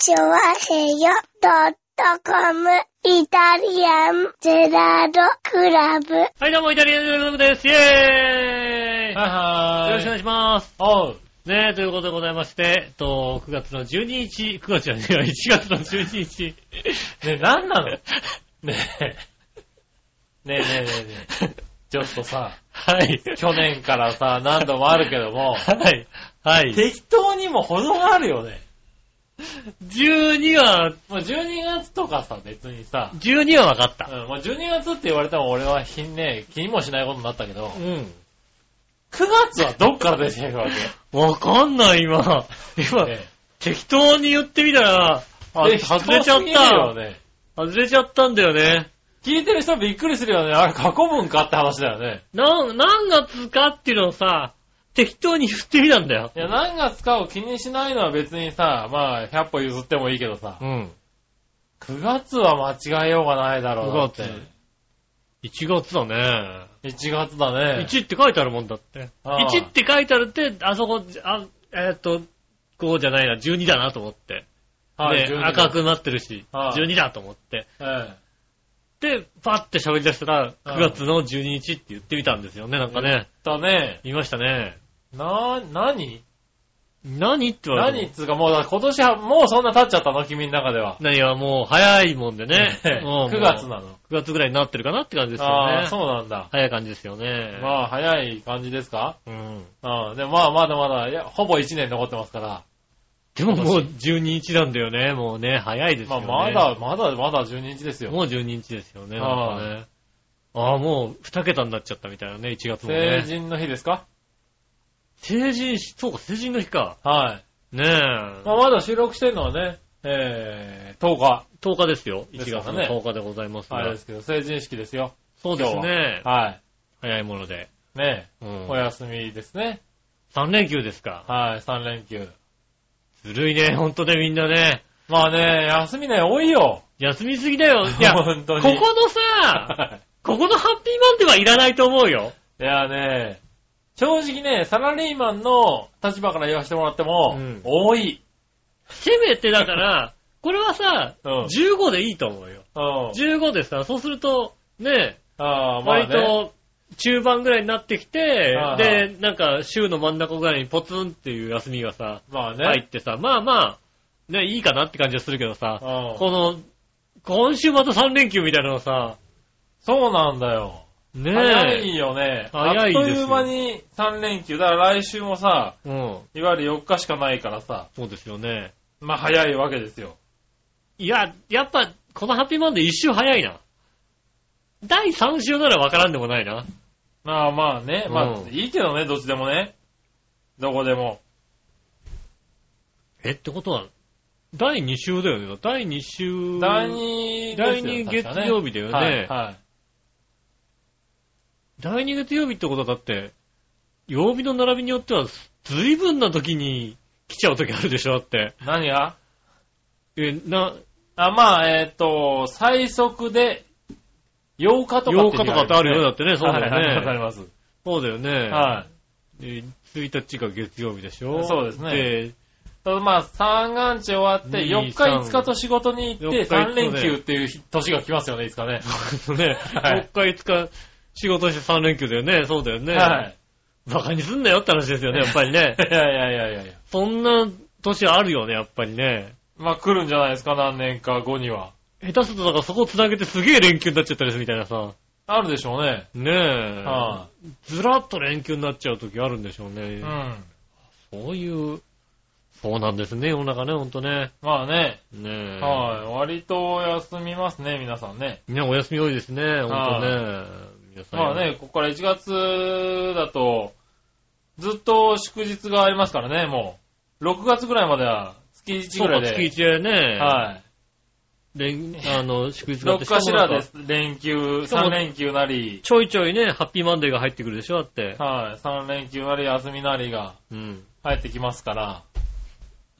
チョワヘヨドットコムイタリアンゼラードクラブ。はい、どうも、イタリアンジェラードです。イェーイはいはーい。よろしくお願いします。おう。ねえ、ということでございまして、えっと、9月の12日、9月じゃねえや、1月の12日。ねえ、なんなの？ねえ。ねえねえねえねえねえ。ちょっとさ、はい。去年からさ、何度もあるけども、はい。はい。適当にも程があるよね。12は、もう12月とかさ、別にさ、12は分かった。うん、まあ12月って言われても俺はひんね、気にもしないことになったけど、う9ん。月はどっから出てくるわけ？わかんない、今。今、ね適当に言ってみたら、あ、え外れちゃった。ね。外れちゃったんだよね。聞いてる人びっくりするよね。あれ過去文かって話だよね。なん、何月かっていうのをさ、適当に言ってみたんだよ。いや、何月かを気にしないのは別にさ、まあ、100歩譲ってもいいけどさ、うん。9月は間違えようがないだろうなって。9 1月だね。1月だね。1って書いてあるもんだって。ああ1って書いてあるって、あそこ、あ、えーっと、こうじゃないな、12だなと思って。はい、で12赤くなってるし、ああ12だと思って。えで、パッて喋り出したら、ああ9月の12日って言ってみたんですよね、なんかえ。ね。だね。言いましたね。な、何？何って言われても何っつうかもうだ今年はもうそんな経っちゃったの君の中では。何はもう早いもんでね。え えうん9月なの。9月ぐらいになってるかなって感じですよああ、ね。そうなんだ。早い感じですよね。まあ、早い感じですか？うん。うん。でもまあ、まだまだ、いや、ほぼ1年残ってますから。でももう12日なんだよね。もうね、早いですまあ、よね。まだ、まだ、まだ12日ですよ。もう12日ですよね。なんああかね。ああ、もう2桁になっちゃったみたいなね、1月も成ね。人の日ですか？成人し、そうか、成人の日か。はい。ねえ。まあ、まだ収録してるのはね、えー、10日。10日ですよ。1月のですからね10日でございますがあれですけど、成人式ですよ。そうですね。は早いもので。い。ねうんお休みですね。3連休ですか。はい、3連休。ずるいね、ほんとね、みんなね。まあね、休みね、多いよ。休みすぎだよ。いや、こ本当にこのさ、ここのハッピーマンデーはいらないと思うよ。いやね、正直ね、サラリーマンの立場から言わせてもらっても、うん多い。せめてだから、これはさ、うん15でいいと思うよ。うん。15でさ、そうすると、ね、ああ、まあね。割と中盤ぐらいになってきては、いで、なんか週の真ん中ぐらいにポツンっていう休みがさ、まあね。入ってさ、まあまあ、ね、いいかなって感じはするけどさ、うんこの、今週また3連休みたいなのさ、そうなんだよ。ね早え。いよね。早いですよあっという間に3連休。だから来週もさ、うん。いわゆる4日しかないからさ、そうですよね。まあ早いわけですよ。いや、やっぱ、このハッピーマンデー一周早いな。第3週ならわからんでもないな。まあまあね、まあうんいいけどね、どっちでもね。どこでも。え、ってことは、第2週だよね。第2週。第2第二月曜日だよねはい。はい第2月曜日ってことはだって、曜日の並びによっては、随分な時に来ちゃう時あるでしょ、だって。何が？え、な、あ、まあ、えっ、と、最速で、8日とか8日とかってあるよ、だってね、そうだはいはいわかりよね。ます。そうだよね。はで1日が月曜日でしょそうですねで、い。ただまあ、三眼地終わって、二4日5日と仕事に行って、四日3連休っていう年が来ますよね、いつかね。ね、はい4日5日仕事して3連休だよね、そうだよね。はい。バカにすんなよって話ですよね、やっぱりね い。やいやいやいやいや。そんな年あるよね、やっぱりね。まあ、来るんじゃないですか、何年か後には。下手するとだからそこ繋げてすげえ連休になっちゃったりするみたいなさ。あるでしょうね。ねえ。はずらっと連休になっちゃう時あるんでしょうね。い。うん。そういう、そうなんですね、世の中ね、ほんとね。まあね。ねえ。はい。割と休みますね、皆さんね。ね、お休み多いですね、ほんとね。まあね、ここから1月だと、ずっと祝日がありますからね、もう。6月ぐらいまでは月1そうか、ぐらいで。月一でね。はい。連あの、祝日があって6かしらでしかもなんか連休、しかも3連休なり、ちょいちょいね、ハッピーマンデーが入ってくるでしょ、だって。はい。3連休なり休みなりがうん。入ってきますから、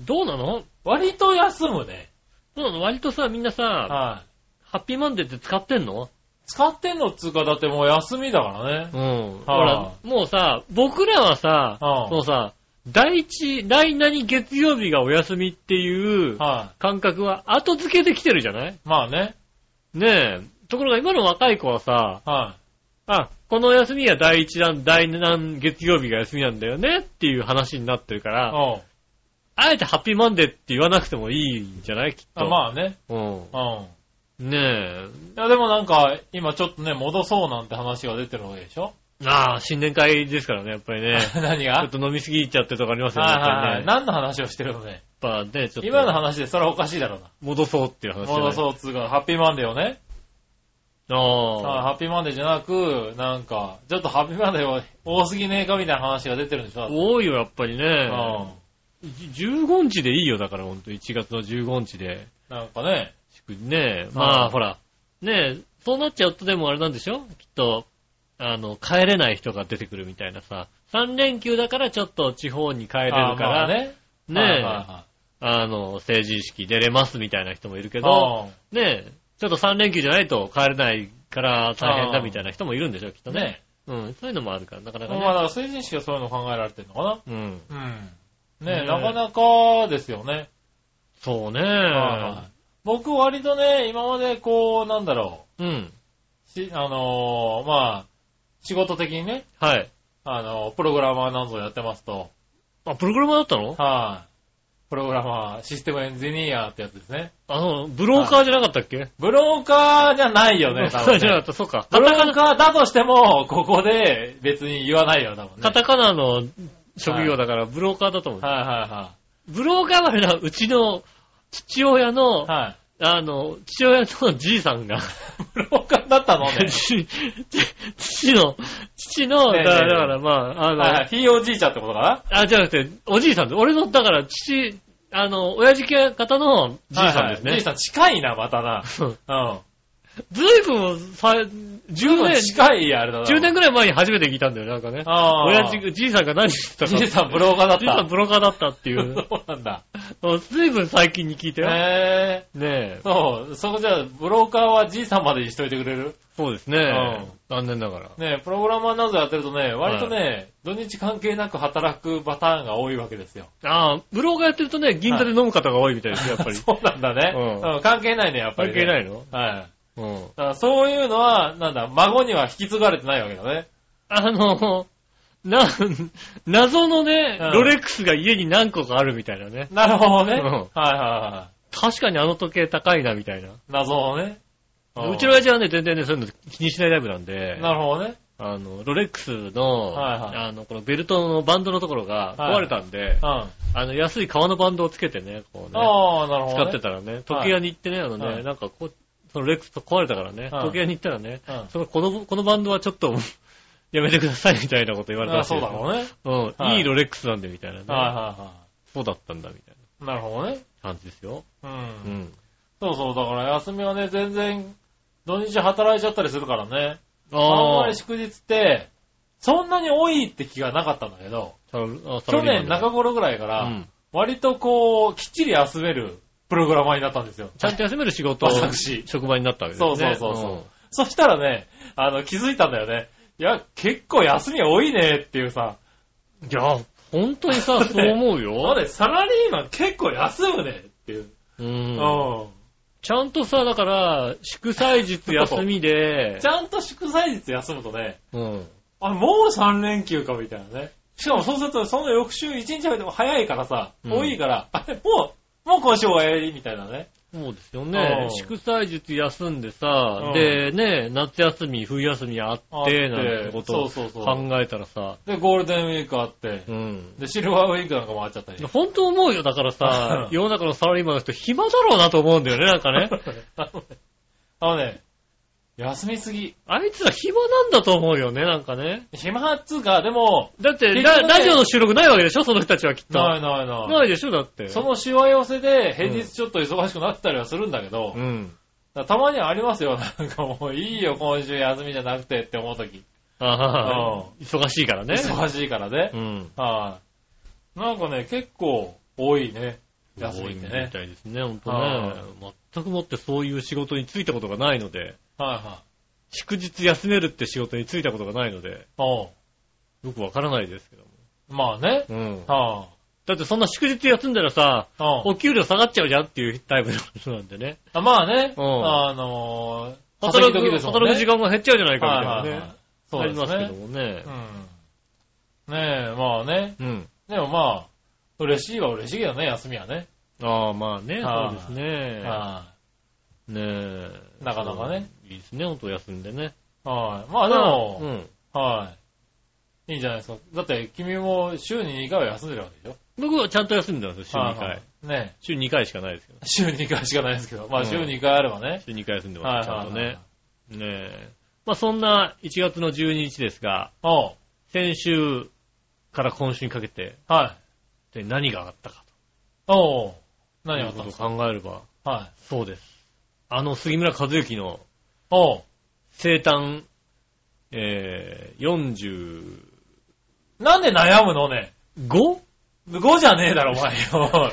どうなの？割と休むね。どうなの？割とさ、みんなさ、はい。ハッピーマンデーって使ってんの？使ってんのっつうか、だってもう休みだからね。うん。ほはら、もうさ、僕らはさ、うんもうさ、第一、第何月曜日がお休みっていうは感覚は後付けできてるじゃない？い。まあね。ねえ。ところが今の若い子はさ、はあ、この休みは第一弾、第何月曜日が休みなんだよねっていう話になってるかい。ら、うん。あえてハッピーマンデーって言わなくてもいいんじゃない？きっと。あまあね。うん。うん。ねえ。いや、でもなんか、今ちょっとね、戻そうなんて話が出てるわけでしょ？ああ、新年会ですからね、やっぱりね。何ちがょっと飲みすぎちゃってとかありますよね。はいはいはい。やっぱりね何の話をしてるのね？やっぱね、ちょっと。今の話でそれはおかしいだろうな。戻そうっていう話戻そうっつうか、ハッピーマンデーをね。あはいあ。ハッピーマンデーじゃなく、なんか、ちょっとハッピーマンデーは多すぎねえかみたいな話が出てるんでしょ？多いよ、やっぱりね。うん。15日でいいよ、だからほんと。1月の15日で。なんかね。祝ねまはいあ、ほら。ねそうなっちゃうとでもあれなんでしょ？きっと、あの、帰れない人が出てくるみたいなさ。3連休だからちょっと地方に帰れるから、ね。ねはいはいはあの、成人式出れますみたいな人もいるけいど、ねちょっと3連休じゃないと帰れないから大変だみたいな人もいるんでしょ、きっとね。ね。うん、そういうのもあるから、なかなかまあだね。から成人式はそういうの考えられてるのかな？うん。うん。ねねなかなかですよね。そうね。はいはい僕割とね、今までこう、なんだろうん。う。し、あのーまあ、仕事的にね、はい。あの、プログラマーなんぞやってますと、あ、プログラマーだったの？はい。プログラマー、システムエンジニアってやつですね。あの、ブローカーじゃなかったっけ？ブローカーじゃないよね、多分、ね。じゃなかった、そうか。ブロカタカナ、ーカーだとしても、ここで別に言わないよ、多分ね。カタカナの職業だから、ブローカーだと思う。はいはブローカーはな、うちの父親のいはい。、はい。あの、父親のじいさんが、ブローカーだったのね。父父の、父の、ねえねえだから、だからまあ、あの、はいはい。ひいおじいちゃんってことかあ、じゃなくて、おじいさんで、俺の、だから、父、あの、親父系方のじないさんですね。じいさん近いな、またな。うん。ずいぶん、さ、10年、近いあれだな。10年ぐらい前に初めて聞いたんだよ、なんかね。ああ。親父、じいさんが何してたか。じいさんブローカーだっじいさんた。ブローカーだったっていう。そうなんだ。ずいぶん最近に聞いたよ。へえ。ねえ。そう、そこじゃあ、ブローカーはじいさんまでにしといてくれる？そうですね。ん残念ながら。ねプログラマーなどやってるとね、割とね、土日関係なく働くパターンが多いわけですよ。ああ、ブローカーやってるとね、銀座で飲む方が多いみたいですよ、やっぱり。そうなんだね。うんうん関係ないね、やっぱり、ね。関係ないの？はい。うん。だからそういうのは、なんだ、孫には引き継がれてないわけだね。あの、な、謎のね、うんロレックスが家に何個かあるみたいなね。なるほどね。うんはいはいは確かにあの時計高いな、みたいな。い。謎のね。うちの親父はね、全然ね、そういうの気にしないタイプなんで、なるほどね。あの、ロレックスの、はいはいあの、このベルトのバンドのところが壊れたんで、うん。ああの、安い革のバンドをつけてね、こうね、あ、なるほど、ね。使ってたらね、時計屋に行ってね、あのね、はいなんかこう、そのレックスと壊れたからね、はい時計屋に行ったらね、うんそのこの、このバンドはちょっと やめてくださいみたいなこと言われたあらしいそうだろうね。うん、はいいいロレックスなんでみたいなね。はいはそうだったんだみたいいはい。なるほどね。な感じですよ。う。うんん。そうそう、だから休みはね、全然、土日働いちゃったりするからね。あんあまり祝日って、そんなに多いって気がなかったんだけど、あ、去年中頃ぐらいから、うん。割とこう、きっちり休めるプログラマーになったんですよ。ちゃんと休める仕事、私職場になったわけですね。そうそうそうそうそしたらね、あの、気づいたんだよね。いや、結構休み多いねっていうさ。うん。いや、本当にさ、そう思うそうよ。ね、サラリーマン結構休むねっていう。う。うんん。ちゃんとさ、だから、祝祭日休みでち、ゃんと祝祭日休むとね、うん。あ、もう3連休かみたいなね。しかもそうすると、その翌週1日でも早いからさ、うん多いから、あれ、もう、もう今週終わりみたいなね。そうですよねう。ん祝祭日休んでさう、んでね、夏休み、冬休みああってなんてことをそうそうそう考えたらさ、で、ゴールデンウィークあって、うん。で、シルバーウィークなんかもあっちゃったり。本当思うよ。だからさ、世の中のサラリーマンの人暇だろうなと思うんだよね、なんかね。あのね、休みすぎ。あいつら暇なんだと思うよね、なんかね。暇っつうか、でも、だって、結局ねララジオの収録ないわけでしょその人たちはきっと。ないないない。ないでしょだって。そのしわ寄せで平日ちょっと忙しくなったりはするんだけど、うん。だからたまにはありますよ。なんかもういいよ、今週休みじゃなくてって思うとき。ああ、忙しいからね。忙しいからね。うん。はい。なんかね、結構多いね。休みって多いねみ。たいですね、ほんとはね。全くもってそういう仕事に就いたことがないので、はいは祝日休めるって仕事に就いたことがないので、い。おうよくわからないですけども。まあね。うん。はだってそんな祝日休んだらさ、あ。うんお給料下がっちゃうじゃんっていうタイプの人なんでね。あまあね。うんあのー、働く、ね働く時間が減っちゃうじゃないかみたいなねはいはいはい。そうですありますけどね。もね。うん。ねえ、まあね。うん。でもまあ、嬉しいは嬉しいけどね、休みはね。ああ、まあね、はいそうですね。はねえ。なかなかね。いいですね、ほんと休んでね。い。はい。まあでも、うん。はい。いいんじゃないですか。だって君も週に2回は休んでるわけでしょ僕はちゃんと休んでますよ、週2回はいはい。ね週2回しかないですけど。週2回しかないですけど。まうんあ週2回あればね。週2回休んではいます、ちゃんとはいはいね。ねえ。まあそんな1月の12日ですが、おう先週から今週にかけて、はい。で何があったかおうと何があったんですか？を考えれば、はい。そうです。あの杉村和之のおう生誕、えー、45? なんで悩むのね？5じゃねえだろ、お前よ。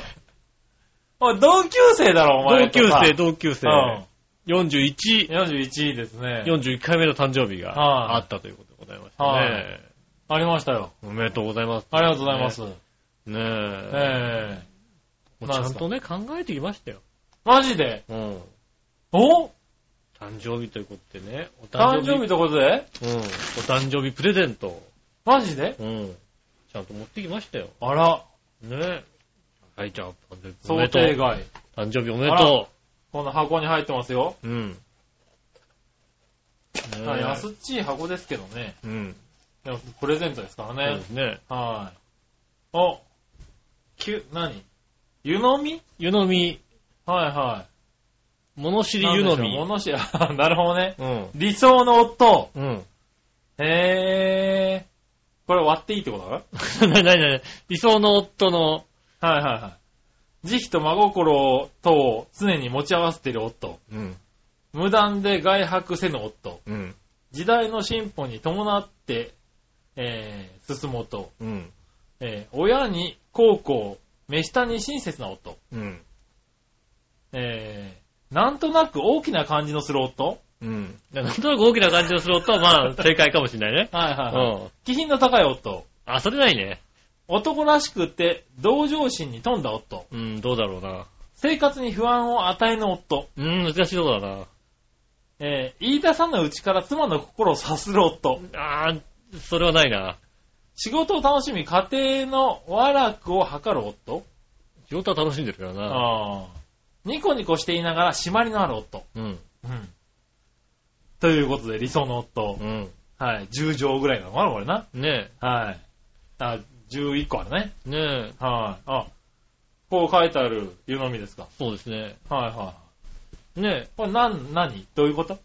おい、同級生だろ、お前同級。生、同級生。うん。41、41位ですね。41回目の誕生日がはいあったということでございましたはね。ありましたよ。おめでとうございます。ありがとうございます。ねえ。ええもうちゃんとね、考えてきましたよ。マジで？うん。お？誕生日ということでね。お誕生日ということで？うん。お誕生日プレゼント。マジで？うん。ちゃんと持ってきましたよ。あら、ねはい、じゃあ、お想めでとう。定外。誕生日おめでとこの箱に入ってますよ。う。うん。ね安っちい箱ですけどね。うん。でもプレゼントですからそうねで。すね。はい。お、きゅ、何？湯飲み？湯飲み、はいはい。物知り湯飲み。物知り、あなるほどね。うん。理想の夫。うん。へー。これ割っていいってこと？だ なになになに理想の夫の、はいはいはい。慈悲と真心とを常に持ち合わせている夫。うん。無断で外泊せぬ夫。うん。時代の進歩に伴って、えー、進む夫。うん。えー、親に孝行、目下に親切な夫。うん。えー、なんとなく大きな感じのする夫。うん。なんとなく大きな感じのする夫は、まあ、正解かもしれないね。はいはいうはい。ん。気品の高い夫。あ、それないね。男らしくて、同情心に富んだ夫。うん、どうだろうな。生活に不安を与えぬ夫。うん、難しいとこだな。えー、言い出さぬうちから妻の心を察する夫。あー、それはないな。仕事を楽しみ、家庭の和楽を図る夫。仕事は楽しんでるからな。あーニコニコしていながら締まりのある夫。うん。うん。ということで、理想の夫う。ん。はい。10畳ぐらいなのかな、これな。ねはい。あ、11個あるね。え。ねえ。はい。あ、こう書いてある湯飲みですか。そうですね。はいはい。ねえ。これなん、何？どういうこと？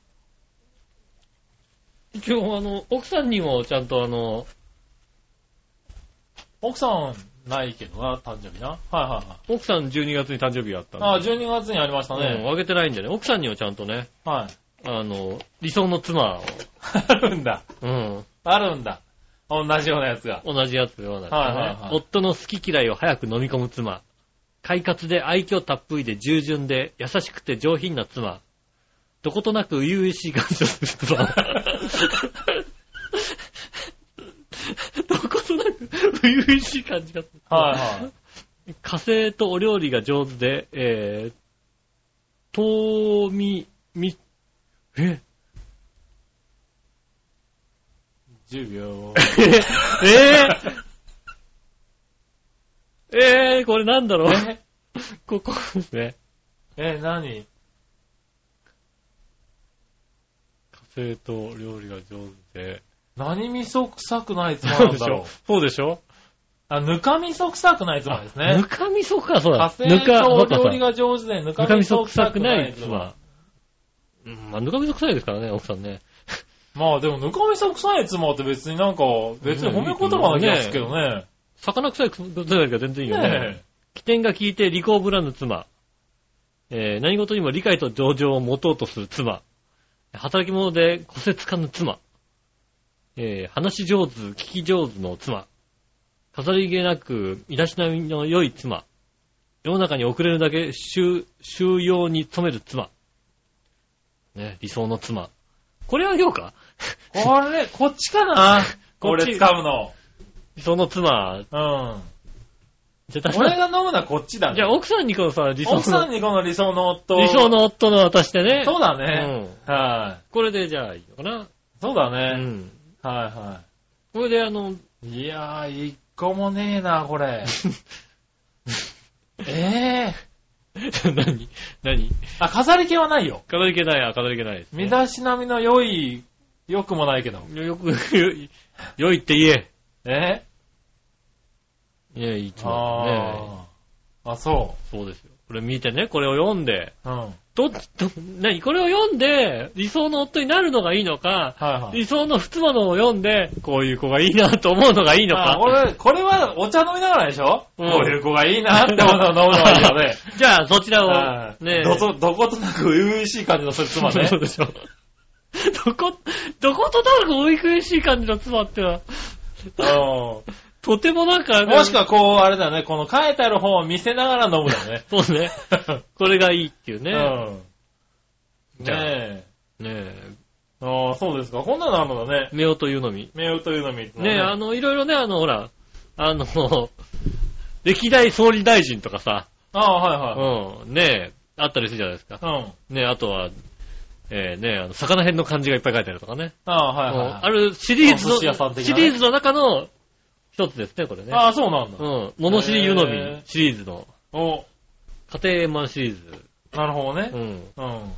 一応、あの、奥さんにもちゃんとあの、奥さんないけどな、誕生日な。はいはいはい。奥さん12月に誕生日があったんで。あ、12月にありましたうん、ね。あげてないんでね？奥さんにはちゃんとね、はい。あの、理想の妻を、あるんだ。うん、あるんだ。同じようなやつが。同じやつではないですね、はいはいはい夫の好き嫌いを早く飲み込む妻。快活で愛嬌たっぷりで従順で優しくて上品な妻。どことなく初々しい感じをする妻。初々しい感じがする。はいはい。火星とお料理が上手で、えー、とみ、み、え？10秒。え？ー、えー、これなんだろう？え？ここですね。え、何？火星と料理が上手で。何味噌臭くない妻そうでしょなんだろう。そうでしょ？あ、ぬか味噌臭くない妻ですねぬ。かみそか、そう火だ。星ぬか、とそうかそう料理が上手でぬかみそ臭くな臭くないい妻。妻。うん、まあ、ぬかみそ臭いですからね、奥さんね。まあでもぬか味噌臭い妻って別になんか、別に褒め言葉な気がするけどね。魚臭い臭いが全然いいよね。ね起点が効いて利口ぶらぬ妻。えー何事にも理解と情状を持とうとする妻。働き者で骨折かぬ妻。えー話し上手、聞き上手の妻。飾り気なく、身だしなみの良い妻。世の中に遅れるだけ収収容に努める妻。ね、理想の妻。これあげようか？これ、こっちかな？こっち俺使うの。その妻、うん。じゃあ、俺が飲むのはこっちだね。じゃあ奥さんにこのさ、理想奥さんの、にこの理想の夫。理想の夫の渡してね。そうだうね。ん。はこれでじゃあいいのかな？い。そうだうね。ん。はいはこれであの、い。いやー、一個もねえな、これ。ええ何？何？あ、飾り気はないよ。飾り気ない、あ、飾り気ないです、ね。身だしなみの良い、良くもないけど。よ く、良いって言ええ？いや、いつもね。あーあ、そそうですよ。これ見てね、これを読んで、う。うん。はいどっち、ど、何？これを読んで、理想の夫になるのがいいのか、はい。理想の妻のを読んで、こういう子がいいなと思うのがいいのか。あこれ、これはお茶飲みながらでしょ、うんこういう子がいいなって思うのを飲むのがいいよね。じゃあ、そちらを、はいねどと、どことなく初々しい感じの妻ねそ。うでしょ？どこ、どことなく追い苦しい感じの妻ってのは、うとてもなんか、ん。もしくはこう、あれだよね、この書いてある本を見せながら飲むだよね。そうね。これがいいっていうね。うん。じゃあねえ。ねえ。ああ、そうですか。こんなのあるのだね。目をというのみ。目をというのみ。ねえ、あの、いろいろね、あの、ほら、あの、歴代総理大臣とかさ、ああ、はいはうん、ねえ、あったりするじゃないですか。い。うん。ねえ、あとは、えー、ねえ、あの、魚編の漢字がいっぱい書いてあるとかね。ああ、はいうんはい。あるシリーズお寿司屋さんの、的なねシリーズの中の一つですね、これね。ああ、そうなんだ。うん。物知り湯飲みシリーズの、お、家庭円満シリーズ。なるほどね。うん。うん。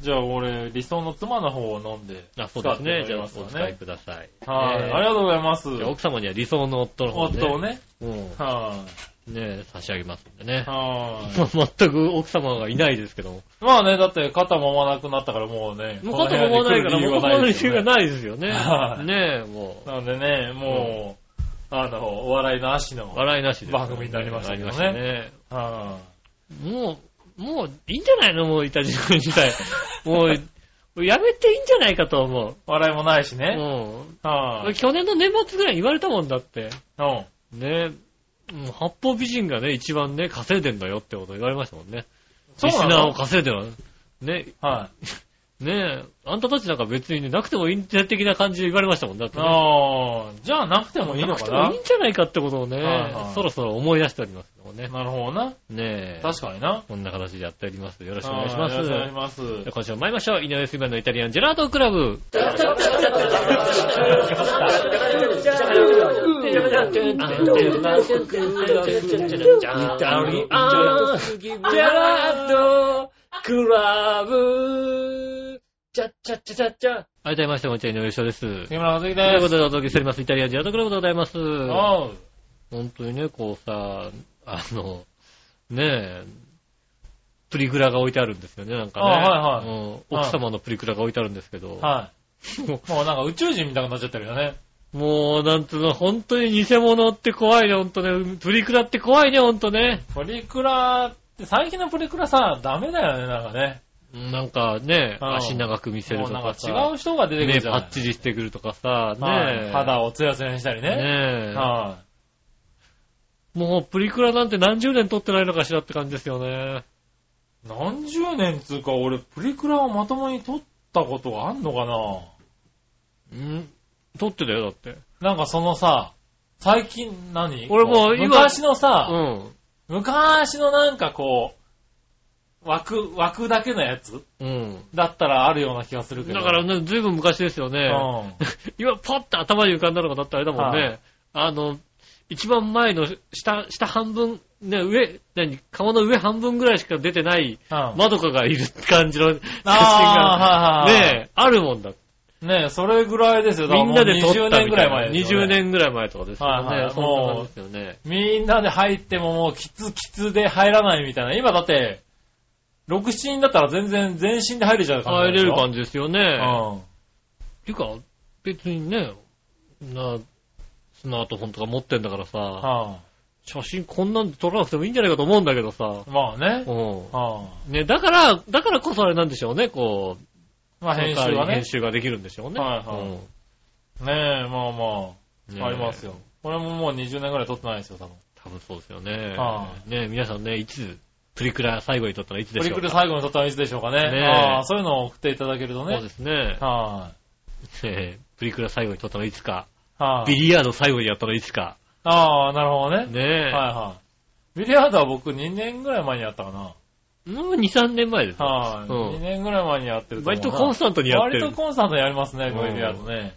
じゃあ俺、理想の妻の方を飲んで。あ、そうですね。じゃあ、お使って使いすください。はい。ねありがとうございます。じゃあ奥様には理想の夫の方ね。夫をね。うん。はね差し上げますんでねい。。はまあ全く奥様がいないですけども。い。まあね、だって肩揉まなくなったからもうね。もう肩もまないから、もう肩もまない理由がい。ないですよね。はいねえ、もなんでね、もう、あの、お笑いの足の。う、笑いなしです。番組になりましたけどねなりまね。はもう、もういいんじゃないのもう、いたじくん自体。もう、やめていいんじゃないかと思う。い。笑いもないしね。うん。はい。去年の年末ぐらいに言われたもんだって。うん。ねもう八方美人がね、一番ね、稼いでんだよってこと言われましたもんね。そうなの？リスナーを稼いでるの。ね、はい。ねえ、あんたたちなんか別にね、なくてもいいんじゃ的な感じで言われましたもんだって、ね。ああ、じゃあなくてもいいのな？くてもかないいんじゃないかってことをね、はいはいそろそろ思い出しておりますけどもね。なるほどな。ねえ。確かにな。こんな形でやっております。よろしくお願いします。はいよろしくお願いします。じゃあ今週も参りましょう。井上杉村のイタリアンジェラートクラブ。はい、どうもみなさん、こんにちは、井上翔です。という杉村和樹こです。とでお届けしております、イタリアンジェラートクラブでございます。おう。本当にね、こうさ、あの、ねえ、プリクラが置いてあるんですよね、なんかね。あはいはいうん奥様のプリクラが置いてあるんですけど、はい。もうなんか宇宙人みたいになっちゃってるよね。もう、なんつうの、本当に偽物って怖いね、ほんとね。プリクラって怖いね、ほんとね。プリクラって、最近のプリクラさ、ダメだよね、なんかね。うんなんかね、うん足長く見せるもうなんかとかさ。違う人が出てく目るじゃないパッチリしてくるとかさ、はいね肌をツヤツヤにしたりね。ねえ。はもうプリクラなんて何十年撮ってないのかしらって感じですよね。い。何十年つうか、俺、プリクラをまともに撮ったことがあんのかなうん？撮ってたよ、だって。なんかそのさ、最近何？俺もう今昔のさ、うん。昔のなんかこう、枠、枠だけのやつうん。だったらあるような気がするけど。だからね、ずいぶん昔ですよね。うん。今、パッと頭に浮かんだのがだったらあれだもんね。はいあの、一番前の下、下半分、ね、上、何、顔の上半分ぐらいしか出てない、うん。まどかがいる感じの写真が、あーはいはいはいねえ、あるもんだ。ねえ、それぐらいですよ。みんなで撮ったもう20みたい年ぐらいな。前ですよね20年ぐらい前とかですよね。はいはいそんな感じですよね。みんなで入ってももうキツキツで入らないみたいな。今だって、6、7人だったら全然全身で入れちゃう感じ入れる感じじですよね。っていうか、別にね、な、スマートフォンとか持ってんだからうん。さ、は写真こんなんで撮らなくてもいいんじゃないかと思うんだけどさ。い。まあね。うん。はね、だから、だからこそあれなんでしょうね、こう。い。まあ編集はね編。集ができるんでしょうね。はいはいうんねえ、まあまねあ、ありますよ。。これももう20年ぐらい撮ってないですよ、多分。多分そうですよね。はね皆さんね、いつ、プリクラ最後に撮ったらいつでしょうか？プリクル最後に撮ったのいつでしょうかね。ねえああ、そういうのを送っていただけるとねそうで。すね。はねプリクラ最後に撮ったのいつか？はい、ビリヤード最後にやったのいつか？ああ、なるほどね。ねえ。はいはい。ビリヤードは僕2年ぐらい前にやったかな。もう2、3年前ですよ。はい、うん2年ぐらい前にやってる割とコンスタントにやって割とる。コンスタントにやりますね、うんビリヤードね。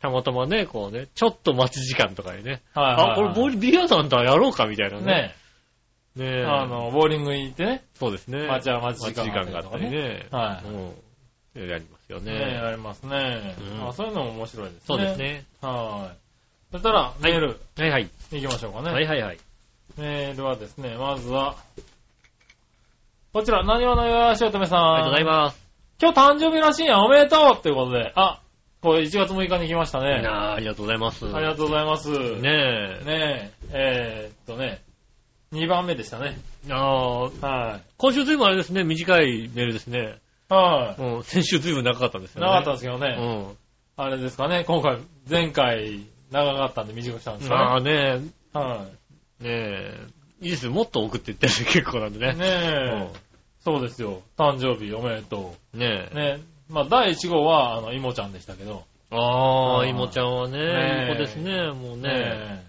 たまたまね、こうね、ちょっと待ち時間とかにね。はいはい、あ、これボールビリヤードなんだ、やろうかみたいなね。ねねえ。あの、ボーリングに行ってね。そうですね。待ち待ち時間待ちがあったりね。はいうん。やりますよねね。やりますね、うんあ。そういうのも面白いですね。そうです。ね。はい。そしたら、メール、はいはい。行きましょうかね。はいはいはい。メールはですね、まずは、こちら、何話のよしおとめさん。ありがとうございます。今日誕生日らしいやん、おめでとうっていうことで、あ、これ1月6日に来ましたいね。やーありがとうございます。ありがとうございます。ねねえ、えーっとね、2番目でしたね。え。あーは今週ずいぶんあれですね、短いメールですね。い。はうん、先週ずいぶん長かったんですい。よね。なかったんですけどうね、ん。あれですかね、今回、前回長かったんで短くしたんですまあかね。ね、はねえ、いいですよ。もっと送っていって結構なんでい。ね。ねえ、そうですよ。誕生日おめでとうんねう。え。ねまあ、第1号は、あの、いもちゃんでしたけど。ああ、うんいもちゃんはねね、えいい子ですね、もうね。ね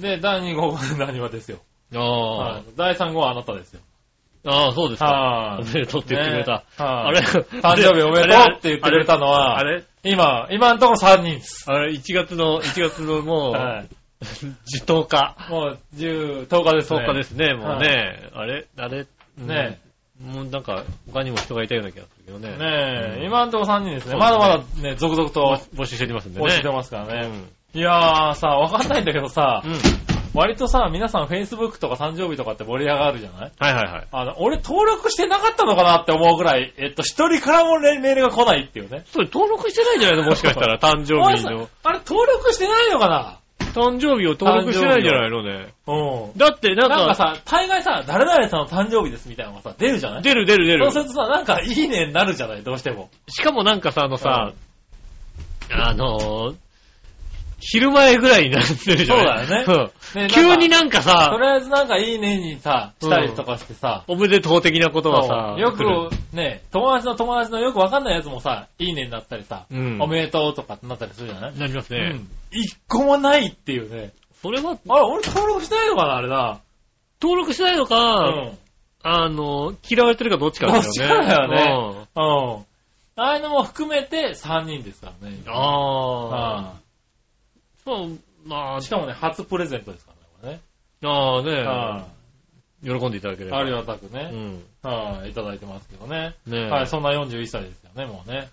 えで、第2号が何はですよ。あはい第3号はあなたですよ。あ、ああ、そうですか。はい。おめでとうって言ってくれた。ねはいあれ誕生日おめでとうって言ってくれたのは、あれ今、今のところ3人です。あれ、1月の、1月のもう、はい。10日。もう、10、10日ですね。10日ですね、もうね。あれ？あれ？ねうんもうなんか、他にも人がいたような気がするけどね。ねえ、うん今のところ3人ですね。まだまだね、続々と募集しておりますんでね。押してますからね。うんいやーさ、わかんないんだけどさ、うん。割とさ、皆さん Facebook とか誕生日とかって盛り上がるじゃない？はいはいはい。あの、俺登録してなかったのかなって思うぐらい、えっと、一人からもメールが来ないっていうね。それ登録してないんじゃないの？もしかしたら、誕生日の。あれ登録してないのかな？誕生日を登録してないんじゃないのね。うん。だってなんか、なんかさ、大概さ、誰々さんの誕生日ですみたいなのがさ、出るじゃない？出る出る出るそう。するとさ、なんかいいねになるじゃない？どうしても。しかもなんかさ、あのさ、あのー、昼前ぐらいになってるじゃない？そうだよね。ね急にななんかんかとさ、りあえずなんかいいねにさ、したりとかしてさ、おめでとう的なことがさ、よ来るくね、友達の友達のよくわかんないやつもさ、いいねになったりさ、うんおめでとうとかってなったりするじゃない？なりますね。うん。一個もないっていうね。それは、あれ、俺登録してないのかなあれな。登録してないのうか、ん。あの、嫌われてるかどっちかだよね。どっちかだよね。うん。ああいうのも含めて3人ですからね。ああ。あそう、まあし、かもね、初プレゼントですからね、ああこれね。ね、は喜んでいただけれい。ば。ありがたくうね。ん。はい。いただいてますけどね。ねはい。そんな41歳ですよね、もうね。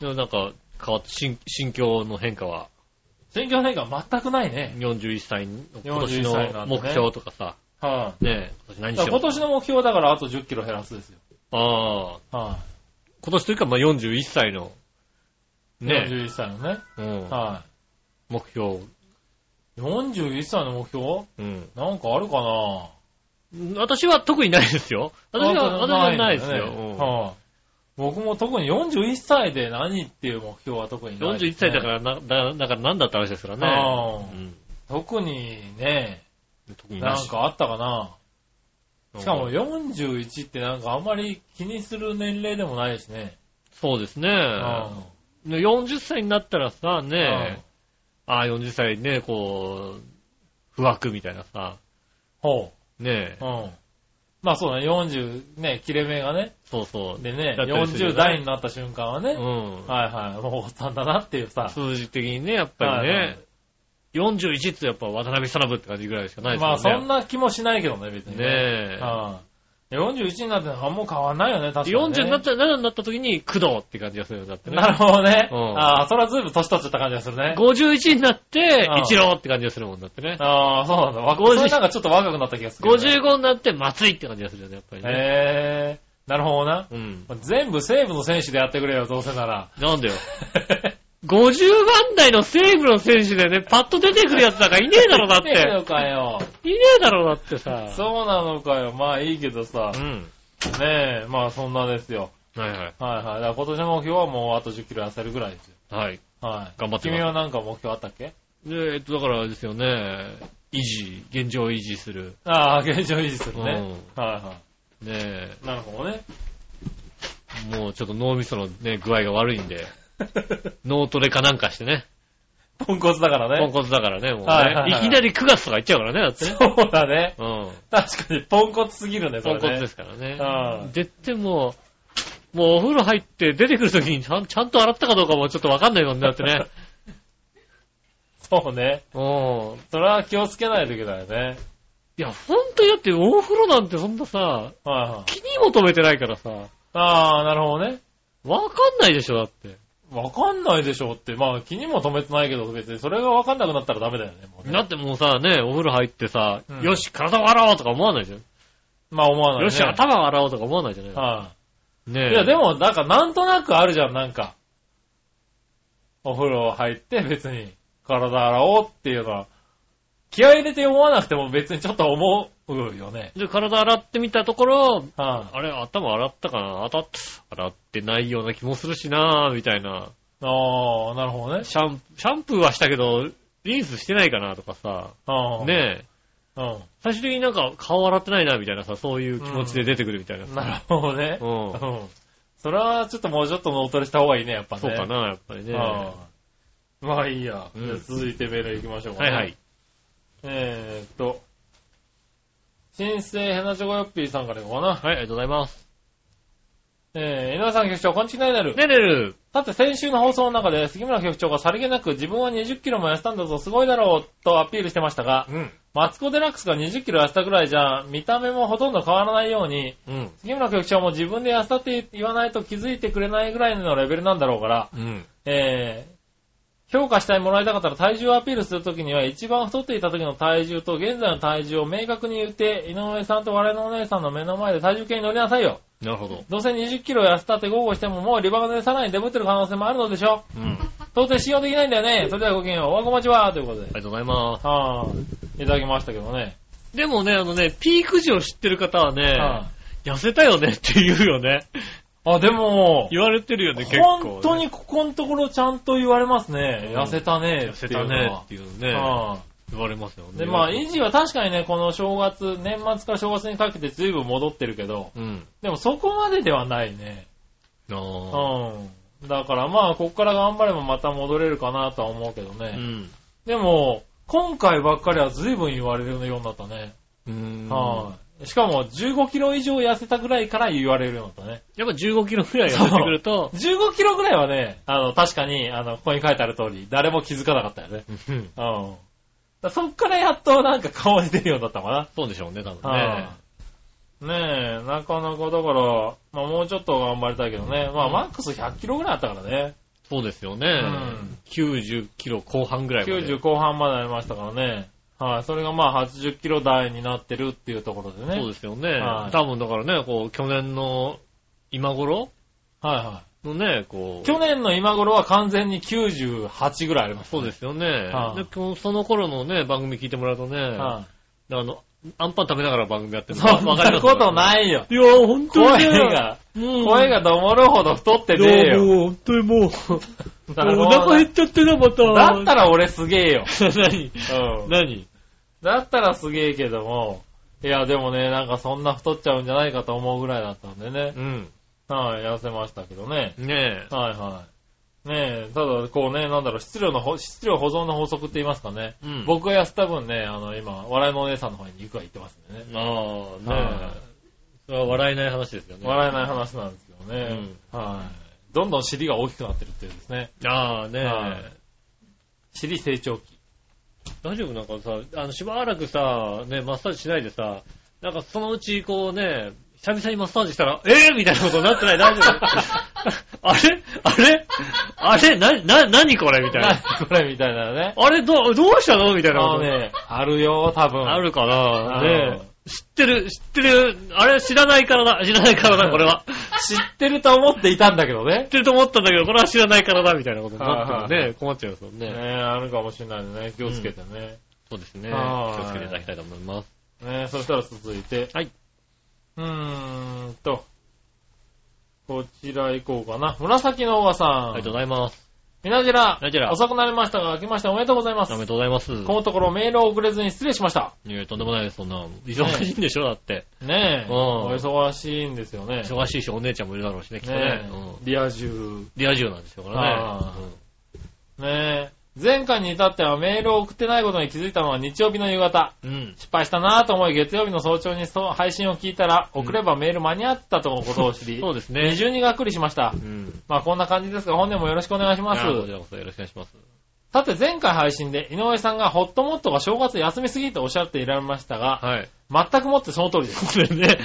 でもなんか、変わって、心心境の変化は、選挙変化全くないね。41歳の今年41歳なんでねの目標とかさ、はね今年何い。しよう今年の目標はだからあと10キロ減らすですよ。ああ、は今年というか、まあ41歳の、い。ね、41歳のね。うん、は目標、い。41歳の目標？うん。なんかあるかな？私は特にないですよ。私は、私はないですよ。はい。僕も特に41歳で何っていう目標は特にないですね、41歳だから、な、だだからなんだって話ですからね。ううんん。特にね、特にしなんかあったかな？しかもうん41ってなんかあんまり気にする年齢でもないしね。そうですね。うんね40歳になったらさ、ね、ああ、40歳ね、こう、不惑みたいなさ、ほねう。うん。まあそうだね、40、ね、切れ目がね。そうそう。でね、だったりするよ40ね代になった瞬間はね、うん。はいはい、もうおっさんだなっていうさ。数字的にね、やっぱりはいはいね、41ってやっぱ渡辺さなぶって感じぐらいしかないですまあ。そんな気もしないけどね、別にねえ。はい41になってあんま変わんないよね、確かに、ね。40になった、7になった時に工藤って感じがするよだってね。なるほどね。うんああ、それはずいぶん年取っちゃった感じがするね。51になってうん、一郎って感じがするもんだってね。ああ、そうなんだ。わ50それなんかちょっと若くなった気がする、ね。55になって松井って感じがするよね、やっぱりね。へえー、なるほどな。うん。全部西武の選手でやってくれよ、どうせなら。なんだよ。50番台の西武の選手でね、パッと出てくるやつなんかいねえだろ、だって。いねえのかよ。いねえだろ、だってさ。そうなのかよ。まあいいけどさ。うん。ねえ、まあそんなですよ。はいはい。はいはい。だから今年の目標はもうあと10キロ痩せるぐらいですよ。はい。はい。頑張って君はなんか目標あったっけ？で、えっと、だからですよね、維持、現状維持する。ああ、現状維持するね。うんはいはねい。なるほどね。え、もうちょっと脳みそのね、具合が悪いんで、脳トレかなんかしてね。ポンコツだからね。ポンコツだからね、もうね。はいはいはいいきなり9月とか言っちゃうからね、だってね。そうだね。うん。確かにポンコツすぎるね、それね。ポンコツですからねう。ん絶対もう、もうお風呂入って出てくるときにちゃんちゃんと洗ったかどうかもちょっとわかんないもんね、だってね。そうね。うん。それは気をつけないといけないよね。いや、ほんとにだってお風呂なんてそんなさ、はいはい。気にも留めてないからさ、ああ、なるほどね。わかんないでしょ、だって。わかんないでしょって、まあ気にも留めてないけど、別にそれがわかんなくなったらダメだよね、もうねだってもうさ、ね、お風呂入ってさ、うんよし、体を洗おうとか思わないじゃん。まあ思わない、ね。よし、頭を洗おうとか思わないじゃないはい、ねえ。いや、でも、なんか、なんとなくあるじゃん、なんか。お風呂入って別に体洗おうっていうのは、気合い入れて思わなくても別にちょっと思うよね。で、体洗ってみたところ、はあれ、頭洗ったかな？当たっ洗ってないような気もするしなみたいな。い、ああ、なるほどね。シャン、シャンプーはしたけど、リンスしてないかなとかさ、ああねえ。う最終的になんか顔洗ってないなみたいなさ、そういう気持ちで出てくるみたいなさ。ん。なるほどね。うんうん。それはちょっともうちょっと脳トレした方がいいね、やっぱね。そうかな、やっぱりね。あはあまあいいや。うんじゃあ続いてメール行きましょうか、ね。いはい。えーっと、新生ヘナチョコヨッピーさんからいこうかな。はい、ありがとうございます。えー、井上さん局長、こんにちは、なる。ねるる。さて、先週の放送の中で杉村局長がさりげなく自分は20キロも痩せたんだぞ、すごいだろう、とアピールしてましたが、うん。マツコデラックスが20キロ痩せたぐらいじゃ、見た目もほとんど変わらないように、うん。杉村局長も自分で痩せたって言わないと気づいてくれないぐらいのレベルなんだろうから、うん。えー、評価してもらいたかったら体重をアピールするときには一番太っていた時の体重と現在の体重を明確に言って、井上さんと我々のお姉さんの目の前で体重計に乗りなさいよ。なるほど。どうせ20キロ痩せたって豪語してももうリバウンドでさらにデブってる可能性もあるのでしょうん。あ到底信用できないんだよね。それではごきげんよう。おはこまちはということで。りがとうございます。はぁ、いただきましたけどね。でもね、あのね、ピーク時を知ってる方はね、は痩せたよねって言うよね。ぁあ、でも、言われてるよね、結構、ね。本当にここのところちゃんと言われますね。うん痩せたね痩せ。たねっていうね、は言われますよね。ぁで、まあ、維持は確かにね、この正月、年末から正月にかけて随分戻ってるけど、うん。でもそこまでではないね。ああ。うん。だからまあ、こっから頑張ればまた戻れるかなとは思うけどね。うん。でも、今回ばっかりは随分言われるようになったね。うーん。はい。しかも、15キロ以上痩せたぐらいから言われるようになったね。やっぱ15キロくらい痩せてくると、15キロぐらいはね、あの、確かに、あの、ここに書いてある通り、誰も気づかなかったよね。うんうん。だそっからやっとなんか顔に出るようになったかな。そうでしょうね、多分ねは。いねえ、なかなかだから、まあもうちょっと頑張りたいけどね。まあうんマックス100キロぐらいあったからね。そうですよね。ん90キロ後半ぐらいまで。90後半までありましたからね。はい。それがまあ80キロ台になってるっていうところでね。そうですよね。はい多分だからね、こう、去年の今頃はいはのね、こい。う。去年の今頃は完全に98ぐらいあります、そうですよね。はいでその頃のね、番組聞いてもらうとね、はあの、アンパン食べながら番組やってい。るそんなことないよ。い。いや、本当にね。声が、うん声がどもるほど太ってねえよ。もう、本当にもう、だからお腹減っちゃってな、また。だったら俺すげえよ。何？うん。何？だったらすげえけども、いやでもね、なんかそんな太っちゃうんじゃないかと思うぐらいだったんでね。うん。はい、痩せましたけどね。ねえ。はいはい。ねえ、ただこうね、なんだろう、質量のほ、質量保存の法則って言いますかね。うん僕が痩せた分ね、あの今、笑いのお姉さんの方に肉が行ってますんでね。ああ、ねはえ。それは笑えない話ですよね。笑えない話なんですけどね。はい。どんどん尻が大きくなってるっていうですね。ああ、ねはいえ。尻成長期。大丈夫？なんかさ、あの、しばらくさ、ね、マッサージしないでさ、なんかそのうちこうね、久々にマッサージしたら、ええみたいなことになってない？大丈夫？あれ？あれ？あれ？な、な、なにこれみたいな。何これみたいなね。あれどう、どうしたのみたいなこと。あのね、あるよ、多分。あるかなうんねえ知ってる、知ってる、あれ？知らないからだ、知らないからだ、これは。知ってると思っていたんだけどね知っ。てると思ったんだけど、これは知らないからだ、みたいなことになってもはいね、困っちゃいますもんねね。あるかもしれないんでね、気をつけてね。そうですね。気はいをつけていただきたいと思います。ねそしたら続いて。はい。うーんと、こちら行こうかな。紫のおばさん。ありがとうございます。みなじら。みなじら遅くなりましたが、明けましておめでとうございますおめ。でとうございます。このところメールを送れずに失礼しました。いや、とんでもないです、そんな。忙しいんでしょ、だって。ねえ。うんお忙しいんですよね。忙しいし、お姉ちゃんもいるだろうしね、きっとねね。うんえ。リア充。リア充なんでしょうからねあ。ねえ。前回に至ってはメールを送ってないことに気づいたのは日曜日の夕方。うん。失敗したなぁと思い月曜日の早朝に配信を聞いたら、送ればメール間に合ったとのことを知り、そうですね。二重にがっくりしましたう。ん。まあこんな感じですが、本年もよろしくお願いしますあ。こちらこそよろしくお願いします。さて前回配信で井上さんがホットモットが正月休みすぎとおっしゃっていられましたが、はい。全くもってその通りです。そうだよね。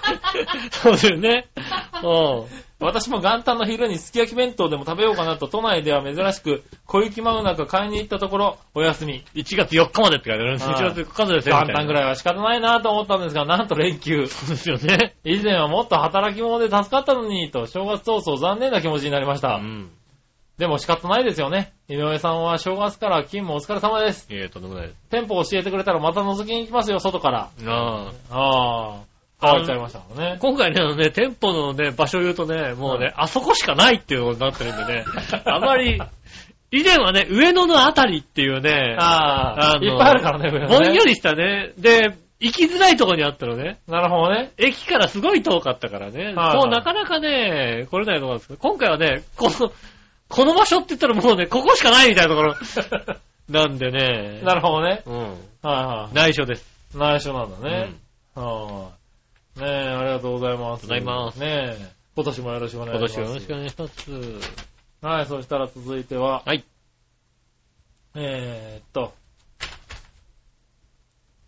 そうだよね。う私も元旦の昼にすき焼き弁当でも食べようかなと都内では珍しく小雪間もなく買いに行ったところお休み。ん。1月4日までって書いてある。1はい月4日までですよ。元旦ぐらい。いは仕方ないなと思ったんですが、なんと連休。そうですよね。以前はもっと働き者で助かったのにと正月早々残念な気持ちになりました。うん。でも仕方ないですよね。井上さんは正月から勤務お疲れ様です。ええ、とんでもないです。店舗教えてくれたらまた覗きに行きますよ、外から。ああ。ああ、変わっちゃいましたもんね。今回ね、あのね、店舗のね、場所を言うとね、もうね、あそこしかないっていうことになってるんでね、あまり、以前はね、上野のあたりっていうね、ああ、のいっぱいあるからね、上野ねぼんやりしたね、で、行きづらいとこにあったのね。なるほどね。駅からすごい遠かったからね。はうなかなかね、来れないところなんですけど、今回はね、この、この場所って言ったらもうね、ここしかないみたいなところ なんでね。なるほどね。うん。はいはい。内緒です。内緒なんだうんね。はい。ねえ、ありがとうございます。ありがとうございますねえ、今年もよろしくお願今いします。年よろしくお願いします。はい、そしたら続いては、はい。えーっと、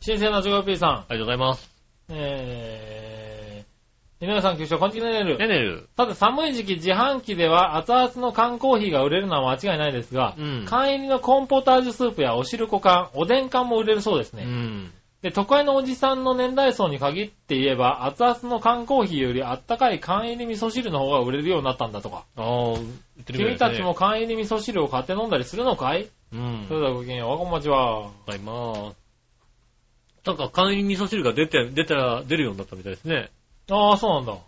新鮮なジョガピーさん。ありがとうございます。えー、井上さん、局長、こんにちは、ねるねねる。さて、寒い時期、自販機では熱々の缶コーヒーが売れるのは間違いないですが、うん。缶入りのコーンポタージュスープやお汁粉缶、おでん缶も売れるそうですね。うん。で、都会のおじさんの年代層に限って言えば、熱々の缶コーヒーよりあったかい缶入り味噌汁の方が売れるようになったんだとか。ああ、君たちも、缶入り味噌汁を買って飲んだりするのかい？うん。それではごきげんよう、わこんばちは。ございます。なんか、簡易味噌汁が出て、出たら、出るようになったみたいですね。ああ、そうなんだ。う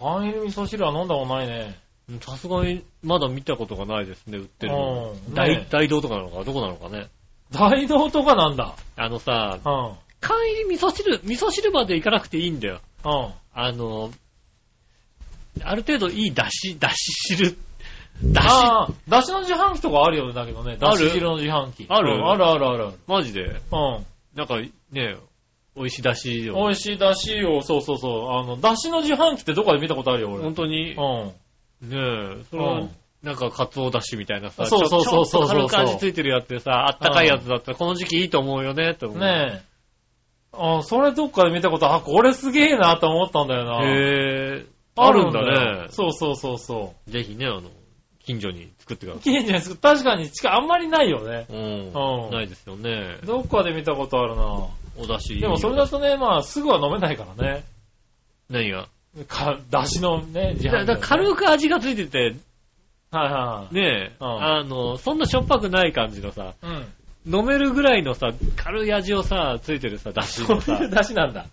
缶入り味噌汁は飲んだことないね。ん。さすがに、まだ見たことがないですね、売ってるのうん。大ね大道とかなのか、どこなのかね。大道とかなんだ。あのさ、うん。簡易味噌汁、味噌汁まで行かなくていいんだよ。うん。あの、ある程度いい出汁、出汁汁、出汁、ああ、だしの自販機とかあるよね、だけどね。だあるし汁の自販機。あるうんあるあるあるマジで、ある。なんかね、美味しい出汁うん。を。美味しいだしを、そうそうそう。あの、だしの自販機ってどこかで見たことあるよ、俺。本当に、うん。ねえ、それはうん、なんか、カツオだしみたいなさ、そうそうそうそう軽く味ついてるやつでさ、あったかいやつだったら、この時期いいと思うよね、って思う。ねえ。あ、それどっかで見たこと、あ、これすげえなと思ったんだよな。へえ、あるんだね。そうそうそうそぜひね、あの、近所に作ってくだう。さい。近所にす確かに近い、あんまりないよね。うん。うんないですよね。どっかで見たことあるな。お出汁でもそれだとね、まあ、すぐは飲めないからね。何が？か、だしのね、自販機、だから軽く味がついてて、はいはい。ねえ、うんあの、そんなしょっぱくない感じのさ、うん。飲めるぐらいのさ、軽い味をさ、ついてるさ、出汁のさそういう、出汁なんだ。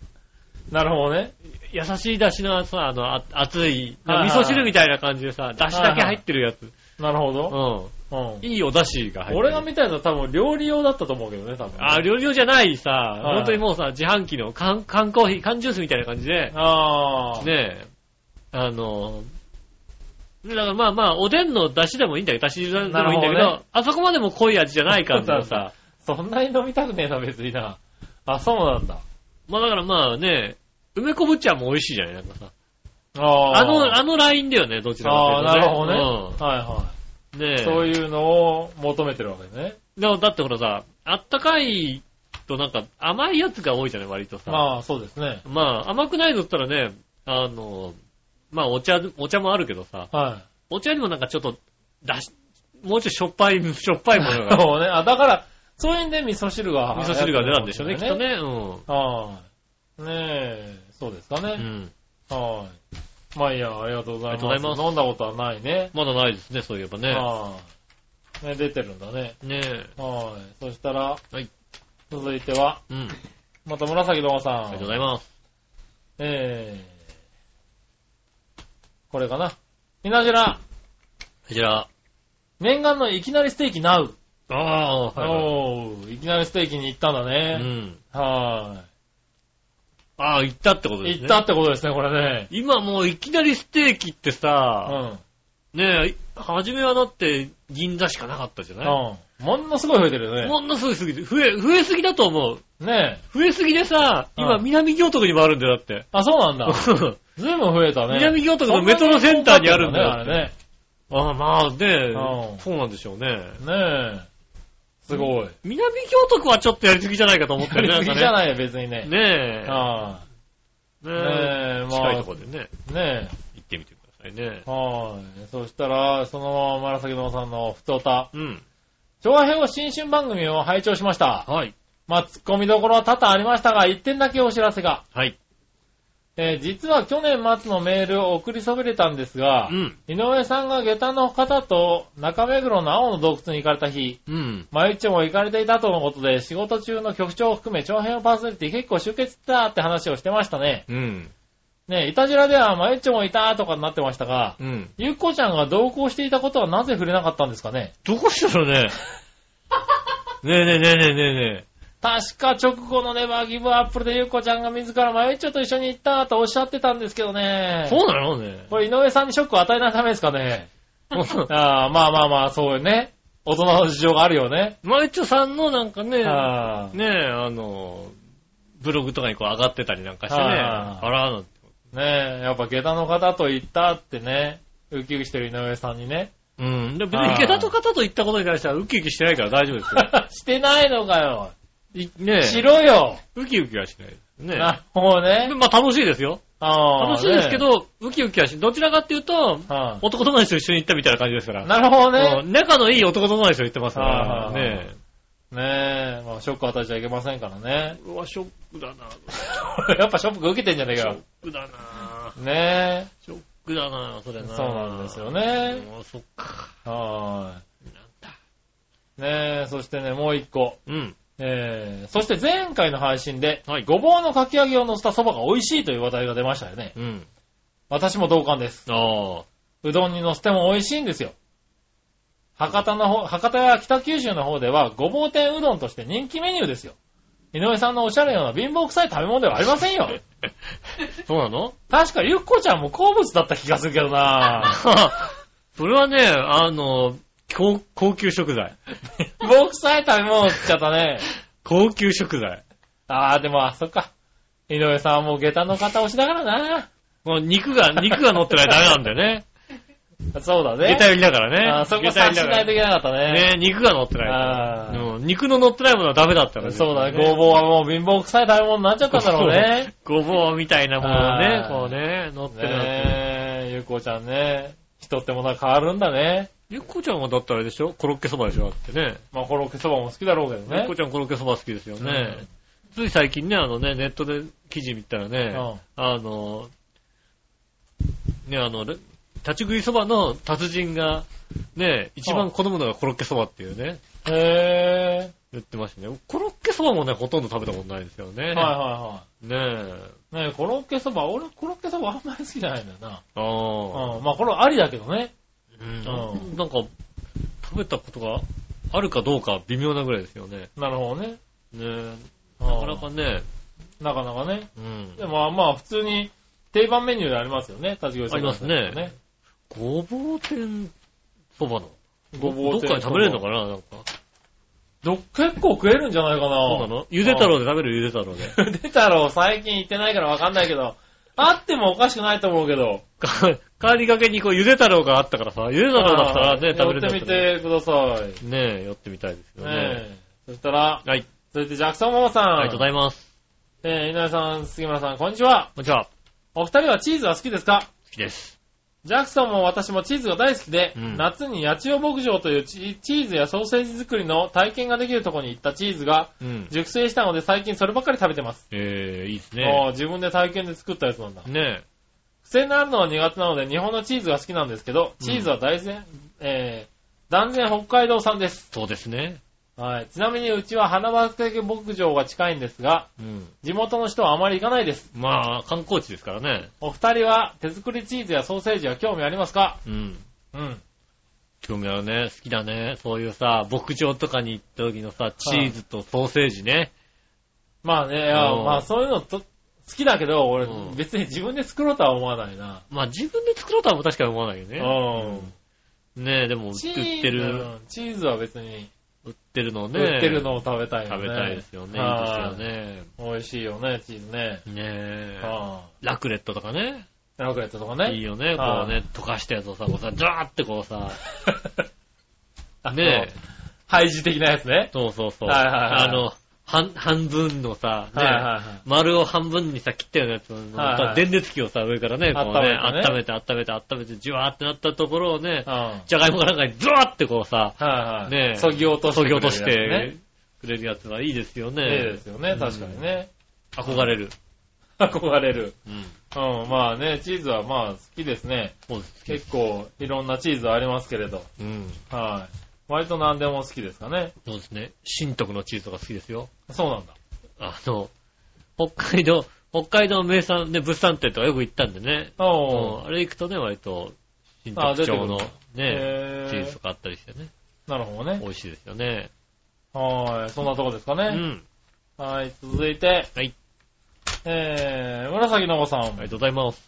なるほどね。優しい出汁のさ、あの、あ熱い、はいはい味噌汁みたいな感じでさ、出汁だけ入ってるやつ。なるほど。ううんん。。いいお出汁が入ってる。俺が見たやつは多分料理用だったと思うけどね、多分。あ、料理用じゃないさ、い本当にもうさ、自販機の缶、缶コーヒー、缶ジュースみたいな感じで、ああ。ねえ、あの、だからまあまあ、おでんの出汁でもいいんだけど、出汁でもいいんだけど、どねあそこまでも濃い味じゃない感じのさ、そんなに飲みたくねえな、別にな。あ、そうなんだ。まあだからまあね、梅昆布茶も美味しいじゃないなんかさ。ああ。あの、あのラインだよね、どちらああ、かというと、なるほどね。はいはうん。ね。そういうのを求めてるわけね。でもだってほらさ、あったかいとなんか甘いやつが多いじゃない、割とさ。まあ、そうですね。まあ、甘くないのったらね、あの、まあお茶、お茶もあるけどさ、はお茶にもなんかちょっと、だし、もうちょいしょっぱい、しょっぱいもい。のが、そうね。あ、だから、そういうんで味噌汁が。味噌汁が出たんでしょうね、きっと。ね。はい。ねえ、そうですかうん。うね。ん。はい。まあいいや、ありがとうございます。ありがとうございます飲んだことはないね。まだないですね、そういえばね。はい。ね、出てるんだね。ねえ。はい。そしたら、はい。続いては、うん。また紫のまさん。ありがとうございます。えー、これかな。みなじら、こちら。念願のいきなりステーキナウ。ああ、はいはい。おー、いきなりステーキに行ったんだうね。ん。はああ、行ったってことい。ですね。行ったってことですね、これね。今もういきなりステーキってうさ、ん。ねえ、初めはだって銀座しかなかったじゃない？うん。ものすごい増えてるよね。ものすごいすぎて、増え、増えすぎだと思う。ねえ。増えすぎでさ、今うん南行徳にもあるんだよ、だって。あ、そうなんだ。ずいぶん増えたね。南京都のメトロセンターにあるんだよそなああ、まあねう、んそうなんでしょうね。あれね。ねえ。すごい。南京徳はちょっとやりすぎじゃないかと思ってやるね。りすぎじゃないよ、別にね。ねえ。あねねえまあ近いところでね、あ。ね行ねえ。。はい。そしたら、そのまま紫野さんのふつおた。うん。長編を新春番組を拝聴しました。はい。まあ、突っ込みどころは多々ありましたが、一点だけお知らせが。はい。えー実は去年末のメールを送りそびれたんですが、うん。井上さんが下駄の方と中目黒の青の洞窟に行かれた日、うん。マユッチョも行かれていたとのことで、仕事中の局長を含め長編パーソナリティ結構集結したって話をしてましたね。うん。ねいたじらではマユッチョもいたとかになってましたが、うん。ゆっこちゃんが同行していたことはなぜ触れなかったんですかね？どうしたのね？ねえねえねえねえねえね確か直後のネバーギブアップルでゆっこちゃんが自らマユッチョと一緒に行ったとおっしゃってたんですけどねえ。。そうなのね。これ井上さんにショックを与えないためですかね？ああまあまあまあ、そうよね。大人の事情があるよね。マイチョさんのなんかね、ああねえ、あの、ブログとかにこう上がってたりなんかしてね、あーあらーなんて。ねえ、やっぱ下駄の方と行ったってね、ウキウキしてる井上さんにね。うん。で別に池田と方と言ったことに対してはウキウキしてないから大丈夫ですよ。してないのかよ。いねえ。しろよ。ウキウキはしない。ねなるほどねで。まあ楽しいですよ。ああ楽しいですけ、ど、ウキウキはし、どちらかっていうと、ねは男友達と一緒に行ったみたいな感じですから。いなるほどね。うん仲のいい男友達と行ってますから。はいねねえ、まあショック与えちゃいけませんからね。え。うわ、ショックだな。やっぱショック受けてんじゃねえショッ。クだな。ねショックだな、それえ。な。そうなんですよね。もうそっか。はなんだ。い。ねえ、そしてね、もう一個。うん。えー、そして前回の配信で、はいごぼうのかき揚げを乗せた蕎麦が美味しいという話題が出ましたよね。うん。私も同感です。ああ。うどんに乗せても美味しいんですよ。博多の方、博多や北九州の方ではごぼう天うどんとして人気メニューですよ。井上さんのおっしゃるような貧乏臭い食べ物ではありませんよ。そうなの？確かゆっこちゃんも好物だった気がするけどな それはね、あの、高高級食材。貧乏臭い食べ物って言っちゃったね。高級食材。あー、でも、あそっか。井上さんはもう下駄の方押しだからな。もう肉が、肉が乗ってないとダメなんだよね。そうだね。下駄寄りだからね。あーそこ下駄寄りだから察しないといけなかったね。ね肉が乗ってない。うん肉の乗ってないものはダメだったからそうだね。ごぼうはもう貧乏臭い食べ物になっちゃったんだろうね。ごぼうみたいなものをねこうね、乗ってるな。ねえ、ゆうこちゃんね。人ってものは変わるんだね。ゆっこちゃんはだったらあれでしょ？コロッケそばでしょ？だってね。まあ、コロッケそばも好きだろうけどねゆっこ。ちゃんコロッケそば好きですよねうん。つい最近ね、あのね、ネットで記事見たらね、うんあの、ね、あの、レ立ち食いそばの達人が、ね、一番好むのがコロッケそばっていうね、へ言ってましたね。コロッケそばもね、ほとんど食べたことないですよね。ぇー。はいはねえ。いはい。ねえ、コロッケそば、俺コロッケそばあんまり好きじゃないんだよな。ああ。うん。まあ、これはありだけどね。うんうんなんか、食べたことがあるかどうか微妙なぐらいですよね。なるほどね。ねえ。ななかなかね、なかなかね。うん。でも、まあ、普通に定番メニューでありますよね。立ち食いそば、ありますね。ごぼう天そばの。どっごぼう天かで食べれるのかななんか。ど、結構食えるんじゃないかな。そうなの？ゆで太郎で食べる？ゆで太郎で。ゆで太郎最近行ってないからわかんないけど、あってもおかしくないと思うけど。か帰りがけにこうゆで太郎があったからさ、ゆで太郎だったらね、食べれるんだ寄ってみてください。ねえ、寄ってみたいですよねね。え。そしたら、はい。続いてジャクソンママさん。ありがとうございます。えー、井上さん、杉村さん、こんにちは。こんにちは。お二人はチーズは好きですか？好きです。ジャクソンも私もチーズが大好きで、うん夏に八千代牧場というチチーズやソーセージ作りの体験ができるところに行ったチーズがうん。熟成したので最近そればっかり食べてます。えー、いいですあね。ー自分で体験で作ったやつなんだ。ね癖になるのは苦手なので日本のチーズが好きなんですけど、チーズは大然、えー、断然北海道産です。そうですね。はい。ちなみにうちは花畑牧場が近いんですが、うん。地元の人はあまり行かないです。まあ、観光地ですからね。お二人は手作りチーズやソーセージは興味ありますか？うん。うん。興味あるね。好きだね。そういうさ、牧場とかに行った時のさ、チーズとソーセージね。まあね、うんまあそういうのと好きだけど、俺うん別に自分で作ろうとは思わないな。まあ自分で作ろうとは確かに思わないよね。うん。ねえ、でも売ってる、うんチーズは別に、売ってるのね。売ってるのを食べたいよね。食べたいですよね。いいはいですよね。美味しいよね、チーズね。ねえ。はラクレットとかね。い。ラクレットとかね。いいよね。こはいうね、溶かしたやつをさ、こうさ、ジャーってこうさ、ねえ。ハイジ的なやつね。そうそうそう。はいはいはいあの、半、半分のさ、ね、はいはいはい丸を半分にさ、切ったようなやつを、はいはい電熱器をさ、上からね、こうね、温めて、温めて、温めて、ジュワーってなったところをねうん。、はいじゃがいもかなんかにズワーってこうさ、はい。ねえそぎ落として削ぎ落としてくれるやつはいいですよね。ね。いいですよね、確かにね。憧れる。憧れる。うん。うん、まあね、チーズはまあ好きですね。そうです。結構いろんなチーズありますけれど。うん。はい。割と何でも好きですかね。そうですね。新徳のチーズとか好きですよ。そうなんだ。あの、北海道、北海道名産、ね、物産展とかよく行ったんでね。おー。うんあれ行くとね、割と、新あ特徴のね、へーチーズとかあったりしてね。なるほどね。美味しいですよね。はい。そんなとこですかね。うん。はい。続いて。はい。えー、紫のおさん。ありがとうございます。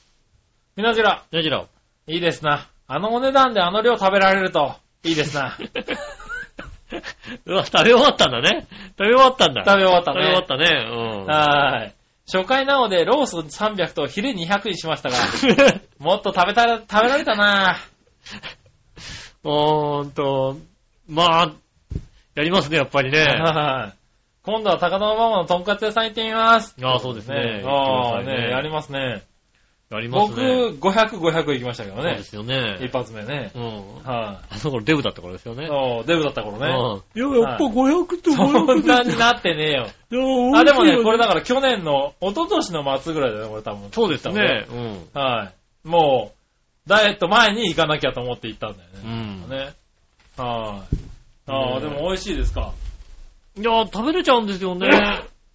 みなじら。じゃあじゃあ、いいですな。あのお値段であの量食べられると、いいですな。うわ、食べ終わったんだね。食べ終わったんだ。食べ終わった食べ終わっね。たね。うん。はーい。初回なのでロース300とヒレ200にしましたが、もっと食べたら、食べられたなほーんと、まあ、やりますね、やっぱりね。はい。今度は高田馬場のとんかつ屋さん行ってみます。ああ、そうですね。ああ、行ってくださいね、やりますね。やります僕、ね。500、500行きましたけどねそうで。すよね。一発目ね。うん。はあそこデブだった頃ですよい。ね。そう、デブだった頃ね。うん。いや、やっぱ500ってそんなになってねえよ。500あ、でもね、これだから去年の、一昨年の末ぐらいだよね、これ多分。そうですね。うん。はい。もう、ダイエット前に行かなきゃと思って行ったんだようね。ん。ね。はい。ああ、ねでも美味しいですか？いや、食べれちゃうんですよね。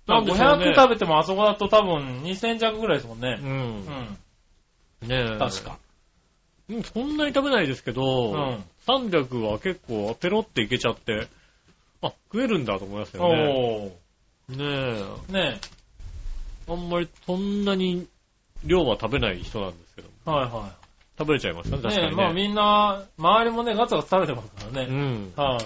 なんでしょうね500食べてもあそこだと多分2000弱ぐらいですもんねう。。うんん。ねえ。確か。うん。そんなに食べないですけど、うん300は結構ペロっていけちゃって、あ、食えるんだと思いますよね。おー。ねえ。ねあんまりそんなに量は食べない人なんですけど、はいは食べれちゃいますね、い。確かにね。ねまあみんな、周りもね、ガツガツ食べてますからね。うん。は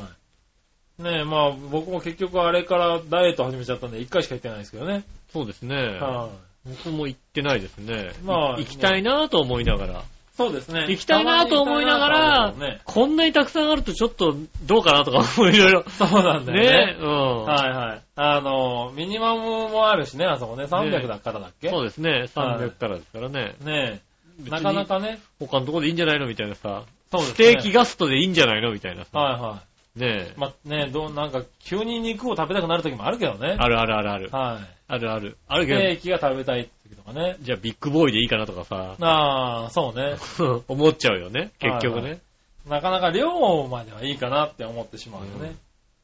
い。ねまあ僕も結局あれからダイエット始めちゃったんで1回しか行ってないですけどね。そうですね。は僕も行ってないですね。まあい行きたいなと思いながら。い。そうですね。行きたいなと思いながらねこんなにたくさんあるとちょっとどうかなとか思いろいろ。そうなんだよね。ねうん。はいはい。あの、ミニマムもあるしね、あそこね。300だからだっけ？そうですね。はい300からですからね。ねなかなかね。他のところでいいんじゃないのみたいなさ。そうですね。ステーキガストでいいんじゃないのみたいなさ。はいはねえい。。まあね、どう、なんか急に肉を食べたくなる時もあるけどね。あるあるあるある。はあるある。あるい。けど、ステーキが食べたい時とかね。じゃあビッグボーイでいいかなとかさ。ああ、そうね。思っちゃうよね。結局はいはね。なかなか量まではいいかなって思ってしまうよね。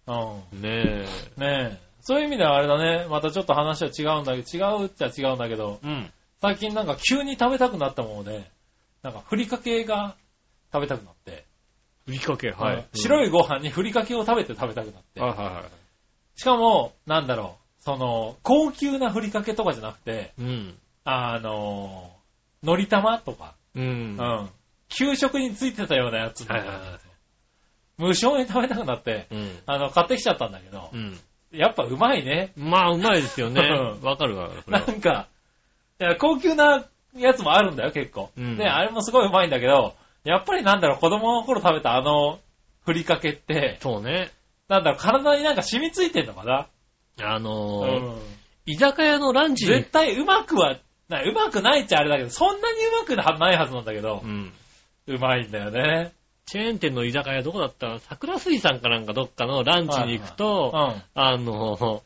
うん。ねねえ。そういう意味ではあれだね。またちょっと話は違うんだけど、違うっちゃ違うんだけど、え。うん。最近なんか急に食べたくなったもので、なんかふりかけが食べたくなって、ふりかけ、はいうん。白いご飯にふりかけを食べて食べたくなって、はいはいはい。しかも、なんだろう、その、高級なふりかけとかじゃなくて、うん。あの、のり玉とか、う。うんん。給食についてたようなやつはいはいはい無償に食べたくなって、うん。あの、買ってきちゃったんだけどう、ん。やっぱうまいね。まあ、うまいですよねう。んわかるわ。なんか、いや、高級なやつもあるんだよ、結構。うんで、あれもすごいうまいんだけど、やっぱりなんだろう、子供の頃食べたあの、ふりかけって、そうね。なんだろう、体になんか染みついてんのかな、あのうー、ん、居酒屋のランチに絶、対うまくは、なうまくないっちゃあれだけど、そんなにうまくないはずなんだけどう、ん。うまいんだよね。チェーン店の居酒屋どこだった？桜水産かなんかどっかのランチに行くうと、ん。ああの、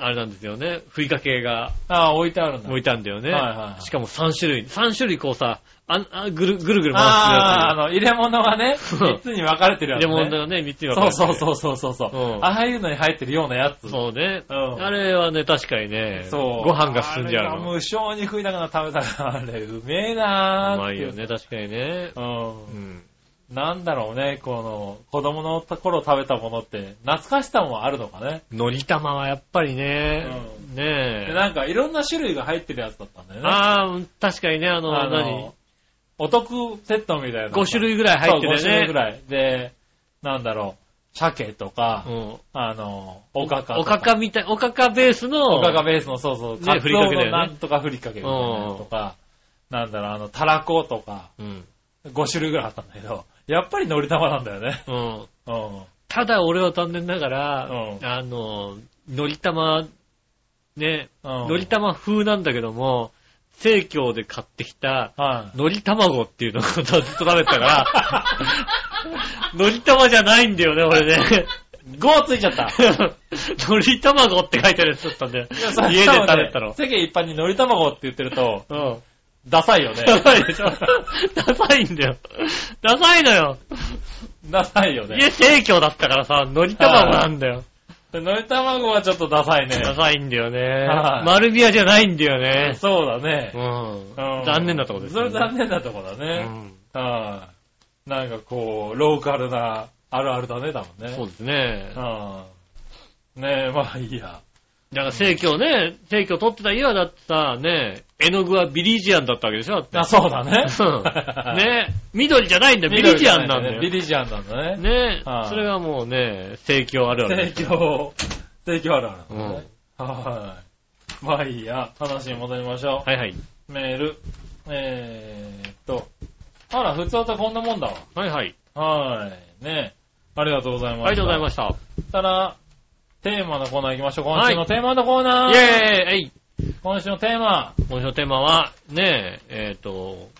あれなんですよね。ふりかけがあ、置いてあるんだ。置いたんだよね。はいはいはいしかも3種類。3種類こうさ、ああぐるぐるぐる回ああ、あすの、入れ物がね、そう3つに分かれてるやつ、やつ。ね。レモンがね、3つに分かれてそうそうそうそうそう。うんああいうのに入ってるようなやつ。そうね。うんあれはね、確かにね、そう。ご飯が進んじゃう無償に食いながら食べたから、あれ、うめえなーってうまいよね、確かにね。う。うんん。なんだろうね、この、子供の頃食べたものって、懐かしさもあるのかね。のり玉はやっぱりね、うねえ。でなんか、いろんな種類が入ってるやつだったんだよね。ああ、確かにね、あの、あの何？お得セットみたいな。5種類ぐらい入ってるよそう5種類ぐね。らい。で、なんだろう、鮭とか、うん。あの、おかかとおかかみたい、おかかベースの、おかかベースの、そうそう、ねカツオのなんとかふりかけみたいなのとか、なんだろう、あの、たらことか、うん。5種類ぐらいあったんだけど、やっぱり海苔玉なんだよね。うん。うん。ただ俺は残念ながら、うんあの、のり玉、ね、うん。のり玉風なんだけども、生協で買ってきた、はい。のり卵っていうのをずっと食べてたから、のり玉じゃないんだよね、俺ね。5ついちゃった。のり卵って書いてあるやつだったんだよいやそ。れ家で食べたの。世間一般に海苔卵って言ってると、うん。ダサいよね。ダサいでしょダサいんだよ。ダサいのよ。ダサいよね。家生協だったからさ、のり卵なんだよ。海苔卵はちょっとダサいね。ダサいんだよねは。い丸ビアじゃないんだよね。そうだねう。んうん残念なとこですね。れ残念なとこだうね。んはい。なんかこう、ローカルなあるあるだね、多分ね。そうですね。うん。ねえ、まあいいや。だから生協ね、生協取ってた家はだってさ、ね、絵の具はビリジアンだったわけでしょだってあ、そうだね。うんね、緑じゃないんだよ、ビリジアンなんだよ。ビリジアンなんだね。ねはいそれがもうね、生協あるあるで提すよ。供、提供あるあるうなん。はい。まあいいや。話に戻りましょう。はいはい。メール。えーっと。あら、普通はこんなもんだわ。はいはい。はい。ねありがとうございました。ありがとうございました。たら、テーマのコーナー行きましょう。今はい週のテーマのコーナー。イェーイ今週のテーマ。今週のテーマは、ねえ、えっ、と、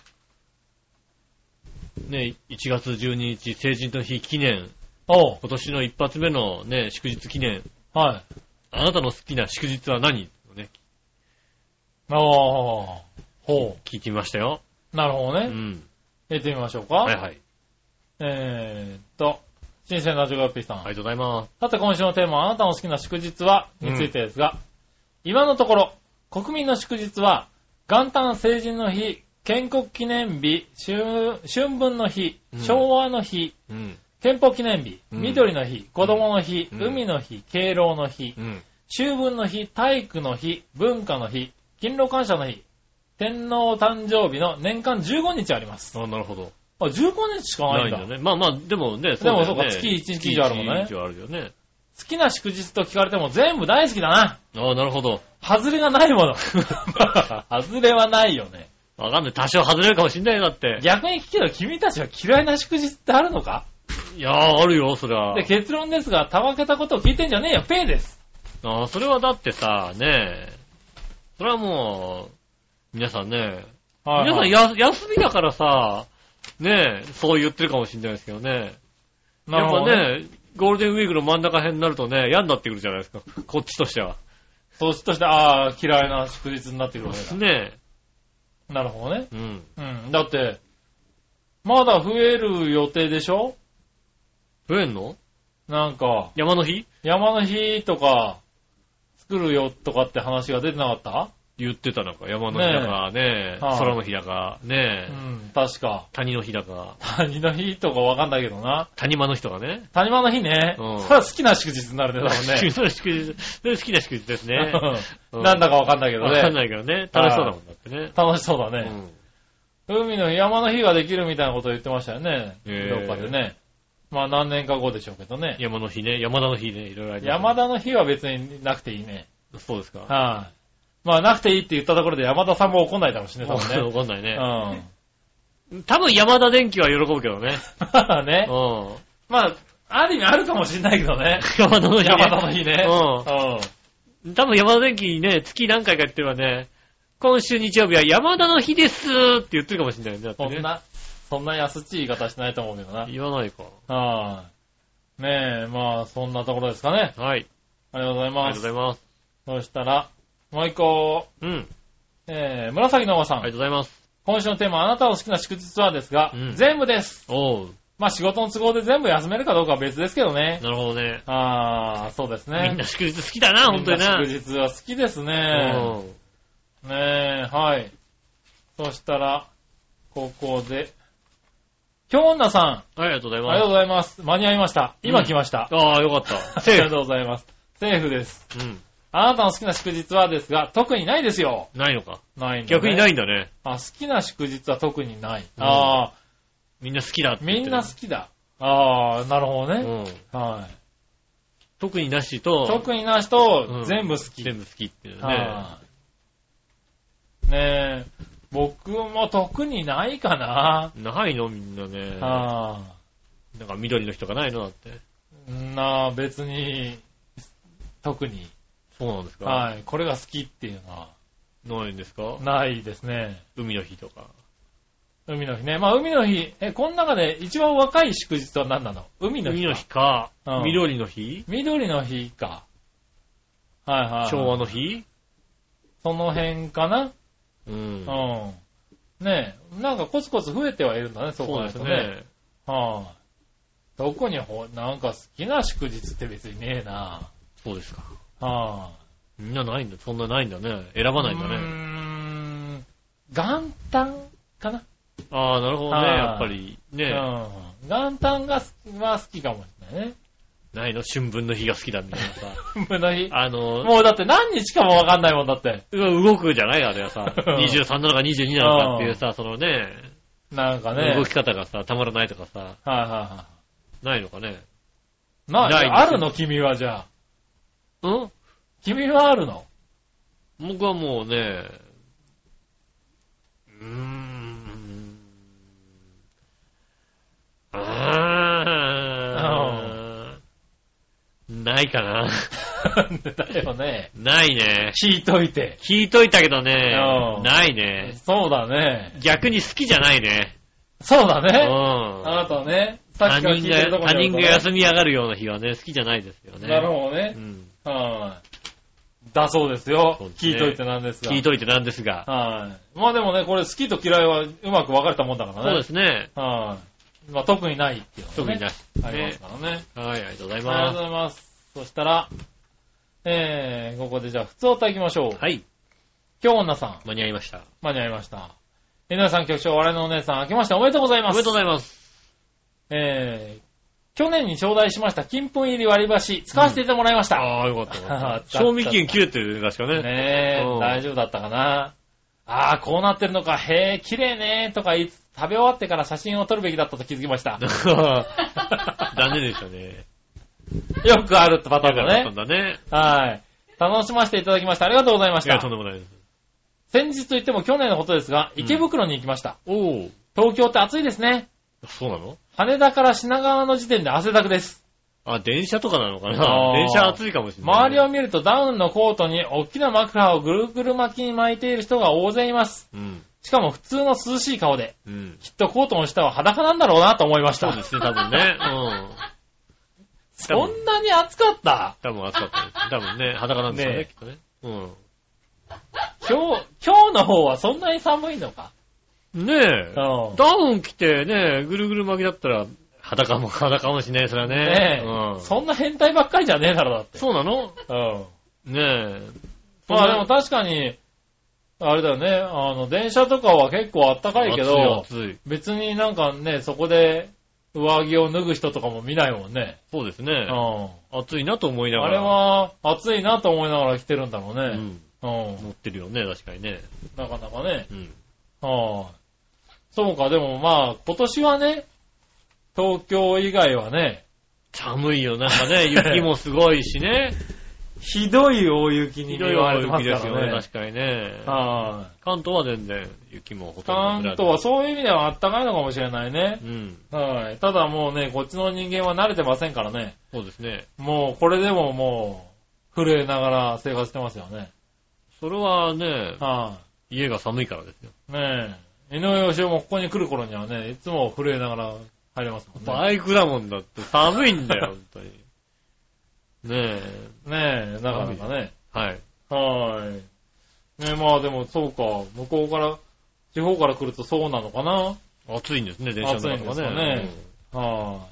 ね1月12日成人の日記念、おう。今年の一発目のね、祝日記念、はい。あなたの好きな祝日は何？ね、おー。ほ聞いてみましたよ。う。なるほどね。うん。やってみましょうか。はいはい。えーっと、新鮮なジョガッピーさん。ありがとうございます。さて今週のテーマはあなたの好きな祝日はについてですが、今のところ、国民の祝日は、元旦成人の日、建国記念日、春春分の日うん、昭和の日、うん。憲法記念日、うん緑の日、子供の日、うん海の日、敬老の日、うん。秋分の日、体育の日、文化の日、勤労感謝の日、天皇誕生日の年間15日あります。あ、なるほど。あ、15日しかないんだ。ないんだね。まあまあ、でもね、でもだよねそうか月一日以上あるもんね月一日以上あるよね。好きな祝日と聞かれても全部大好きだな。ああ、なるほど。外れがないもの。外れはないよね。わかんない。多少外れるかもしんないよ、だって。逆に聞けど君たちは嫌いな祝日ってあるのか？いやー、あるよ、そりゃ。で、結論ですが、たわけたことを聞いてんじゃねえよ、ペイです。ああ、それはだってさ、ねえ。それはもう、皆さんね、皆さんや休みだからさ、ねえ、そう言ってるかもしんないですけどね。やっぱね。ね、ゴールデンウィークの真ん中辺になるとね、嫌になってくるじゃないですか。こっちとしては。そしとして、ああ、嫌いな祝日になってくるわけだ。ねなるほどね。え。うん。うん。だって、まだ増える予定でしょ？増えんの？なんか、山の日？山の日とか、作るよとかって話が出てなかった？言ってたのか。山の日だか、ねえ、はい空の日だか、ねえ、うん、確か。谷の日だか、谷の日とかわかんないけどな。谷間の日とかね。谷間の日ね。うんそれは好きな祝日になるね、多分ね。それ祝日、それ好きな祝日ですね。うん なんだかわかんないけどわかんね。ないけどね。楽しそうだもんだってね。楽しそうだね。うん海の日、山の日ができるみたいなことを言ってましたよね。へーどっかでね。まあ何年か後でしょうけどね。山の日ね、山田の日ね、いろいろあります山田の日は別になくていいね。そうですか。はい。まあなくていいって言ったところで山田さんも怒んないだろうしね、多分ね。わかんないね。うん。多分山田電機は喜ぶけどね。まあね。うん。まあ、ある意味あるかもしれないけどね。山田の日ね。山田の日ね。うん。多分山田電機ね、月何回か言ってればね、今週日曜日は山田の日ですって言ってるかもしれないよね。だってね。そんな、そんな安っちい言い方してないと思うけどな。言わないか。はい。ねえ、まあ、そんなところですかね。はい。ありがとうございあります。がとうございます。そしたら、もう一個、うん。えー、紫のおばさん。ありがとうございます。今週のテーマ、あなたの好きな祝日はですが、うん全部です。おう。まあ仕事の都合で全部休めるかどうかは別ですけどね。なるほどね。あー、そうですね。みんな祝日好きだな、本当にな。祝日は好きですね。うんねえ、はい。そしたら、ここで、京女さん、はいありがとうございありがとうまございます。間に合いました。今来ました。す。ああ、よかった。あり。がとうございます。セーフです。うん。あなたの好きな祝日はですが、特にないですよ。ないのか？ないんだ、ね。。逆にないいんだね。あ、好きな祝日は特にない。うんああ、みんな好きだってみんな好きだ。ああ、なるほどね。うん。はい。特になしと、特になしとうん全部好き。全部好きっていうね。はいねえ、僕も特にないかな。ないの？みんなね。あなんか緑の人がないの？だって。あ、なあ、別に、特に、そうなんですか？はい、これが好きっていうのはないんですか？ないですね。海の日とか。海の日ね。まあ、海の日、え、この中で一番若い祝日は何なの？海の日か。海の日かうん、緑の日？緑の日か。はいはい、はい。昭和の日？その辺かな？うん。うん。ねえ、なんかコツコツ増えてはいるんだね、そそうですね。ね。はい、どこにほ、なんか好きな祝日って別にねえな。そうですか。はみんなないんだ。そんなないんだね。選ばないんだね。ん。元旦かなああ、なるほどね。はいやっぱりね、うん。元旦が好は好きかもしれないね。ないの？春分の日が好きだみたいなさ。春の日？あの、もうだって何日かもわかんないもんだって。動くじゃないあれはさ。23なのか22なのかっていうさ、そのね、なんかね。動き方がさ、たまらないとかさ、はいはいはないのかね。い。な、ないんですよあるの？君はじゃあ。うん？君はあるの？僕はもうね、うーん。あー。ないかな。だよね。ないね。聞いといて。聞いといたけどねう、んないね。そうだね。逆に好きじゃないね。うそうだね。ん。あなたはね、他人が、が休み上がるような日はね、好きじゃないですよね。なるほどねう。ん。はい。だそうですよすね聞いといてなんですが。聞いといてなんですが。はい。まあでもね、これ好きと嫌いはうまく分かれたもんだからね。そうですね。はい。まあ特にないっていうのがね特になし。ありますからね。はい、ありがとうございありがとうまございます。そしたら、えー、ここでじゃあ、普通お歌行きましょう。す。はい、今日女さん、間に合いました。間に合いました。井上さん局長、我々のお姉さん、明けましておめでとうございます。おめでとうございます。えー、去年に頂戴しました金粉入り割り箸、使わせてもらいました。ああ、よかったった。賞味期限切れてるね、確かね。ねえ、うん大丈夫だったかな。ああ、こうなってるのか、へえ、綺麗ね、とか言いつ食べ終わってから写真を撮るべきだったと気づきました。残念でしたね。よくあるってパターンだだったんね。だね。はい。楽しませていただきましてありがとうございましいや、たとん。でもないです。先日といっても去年のことですが、うん池袋に行きました。おお、東京って暑いですね。そうなの？羽田から品川の時点で汗だくです。あ、電車とかなのかあなー電車暑いかもしれない。周りを見るとダウンのコートに大きなマフラーをぐるぐる巻きに巻いている人が大勢います。うん。しかも普通の涼しい顔で、うん。きっとコートの下は裸なんだろうなと思いました。そうですね、多分ね。うん。そんなに暑かった？多分暑かったです。多分ね、裸なんですよね、ねきっとね。うん。今日、今日の方はそんなに寒いのか？ねえ。うんダウン着てね、ぐるぐる巻きだったら、裸も、裸かもしれないですよね。ねえ、うん。そんな変態ばっかりじゃねえだろ、だって。そうなの？うん。ねえ。まあでも確かに、あれだよね、あの、電車とかは結構あったかいけど、暑い暑い。別になんかね、そこで上着を脱ぐ人とかも見ないもんね。そうですね。うん。暑いなと思いながら。あれは暑いなと思いながら来てるんだろううね。ん。うん。乗ってるよね、確かにね。なかなかね。うん。はい。そうか、でもまあ、今年はね、東京以外はね、寒いよ、なんかね、雪もすごいしね。ひどい大雪に見ひどい大舞われてます雪ですよね、からね。確かにね。はい。関東は全然雪もほとんど関東はそういう意味ではあったかいのかもしれないねう。ん。はい。ただもうね、こっちの人間は慣れてませんからね。そうですね。もうこれでももう、震えながら生活してますよね。それはね、は家が寒いからですよ。い。ねえ。井上義雄もここに来る頃にはね、いつも震えながら入れますもんね。バイクだもんだって寒いんだよ、本当に。ねねえ、なかなかね。え。はい。はい。ねえ、まあでもそうか、向こうから、地方から来るとそうなのかな。暑いんですね、電車の中が暑いんですかねね。うんは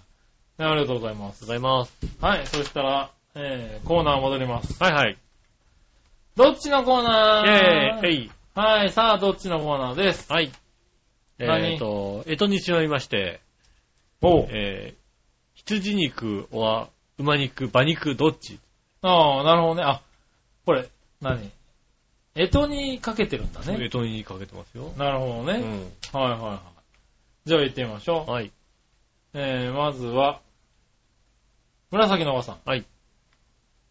い。ねありがとうございます。ございます。はい、そしたら、えー、コーナー戻ります。はいはい。どっちのコーナー？イェーイはい、さあ、どっちのコーナーです？はい。何えっと、えとにちまいまして、おう。えー、羊肉は馬肉、馬肉どっち？ああ、なるほどね。あ、これ、何？えとにかけてるんだえね。とにかけてますよ。なるほどね。うん。はいはいはい。じゃあ行ってみましょう。はい。えー、まずは、紫のおばさん。はい。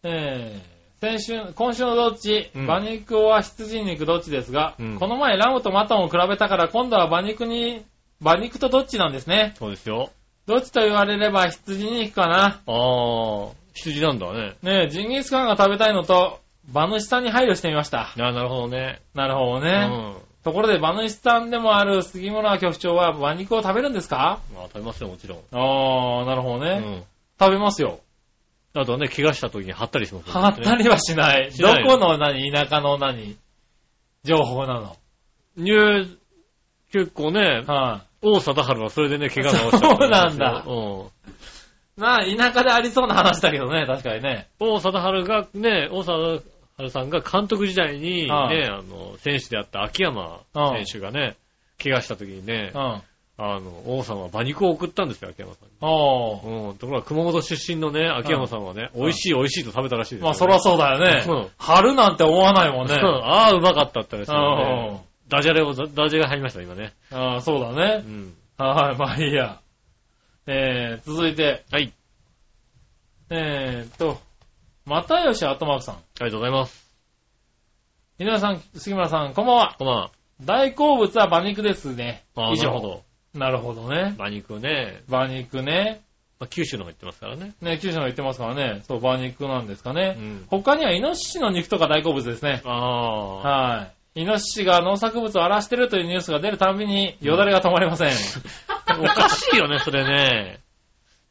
えー、先週、今週のどっち、うん馬肉は羊肉どっちですが、うんこの前ラムとマトンを比べたから今度は馬肉に、馬肉とどっちなんですね。そうですよ。どっちと言われれば羊肉かな。あー、羊なんだね。ねえ、ジンギスカンが食べたいのと、馬主さんに配慮してみました。あーなるほどね。なるほどうね。ん。ところで馬主さんでもある杉村局長は馬肉を食べるんですか？まあ食べますよ、もちろん。あー、なるほどね。うん。食べますよ。あとはね、怪我した時に貼ったりしますよねはったりはしない。どしないこの何、田舎の何、情報なの？いや、結構ね、はい、王貞治はそれでね、怪我治したそうなんだうん。なあ、田舎でありそうな話だけどね、確かにね。王貞治がね、王貞治さんが監督時代にね、はいあの、選手であった秋山選手がね、怪我した時にねう、ん。あの、王さんは馬肉を送ったんですよ、秋山さんに。おー。うん。ところが熊本出身のね、秋山さんはね、うん美味しい美味しいと食べたらしいですよ、まあ、そらそうだよね。うん春なんて思わないもんね。ああ、うまかったってうんね。ダジャレを、ダジャレが入りました、今ね。ああ、そうだうね。ん。はい、まあいいや。えー、続いて、はい。えーっと、又吉後幕さん。ありがとうございます。稲田さん、杉村さん、こんばんは。こんばんは。大好物は馬肉ですね。ああ、以上なるほど。なるほどね。馬肉ね、馬肉ね。まあ、九州の方行ってますからね。ね、九州の言ってますからね。そう、馬肉なんですかうね。ん。他にはイノシシの肉とか大好物ですね。ああ。はい。イノシシが農作物を荒らしてるというニュースが出るたんびに、よだれが止まりません。おかしいよね、それね。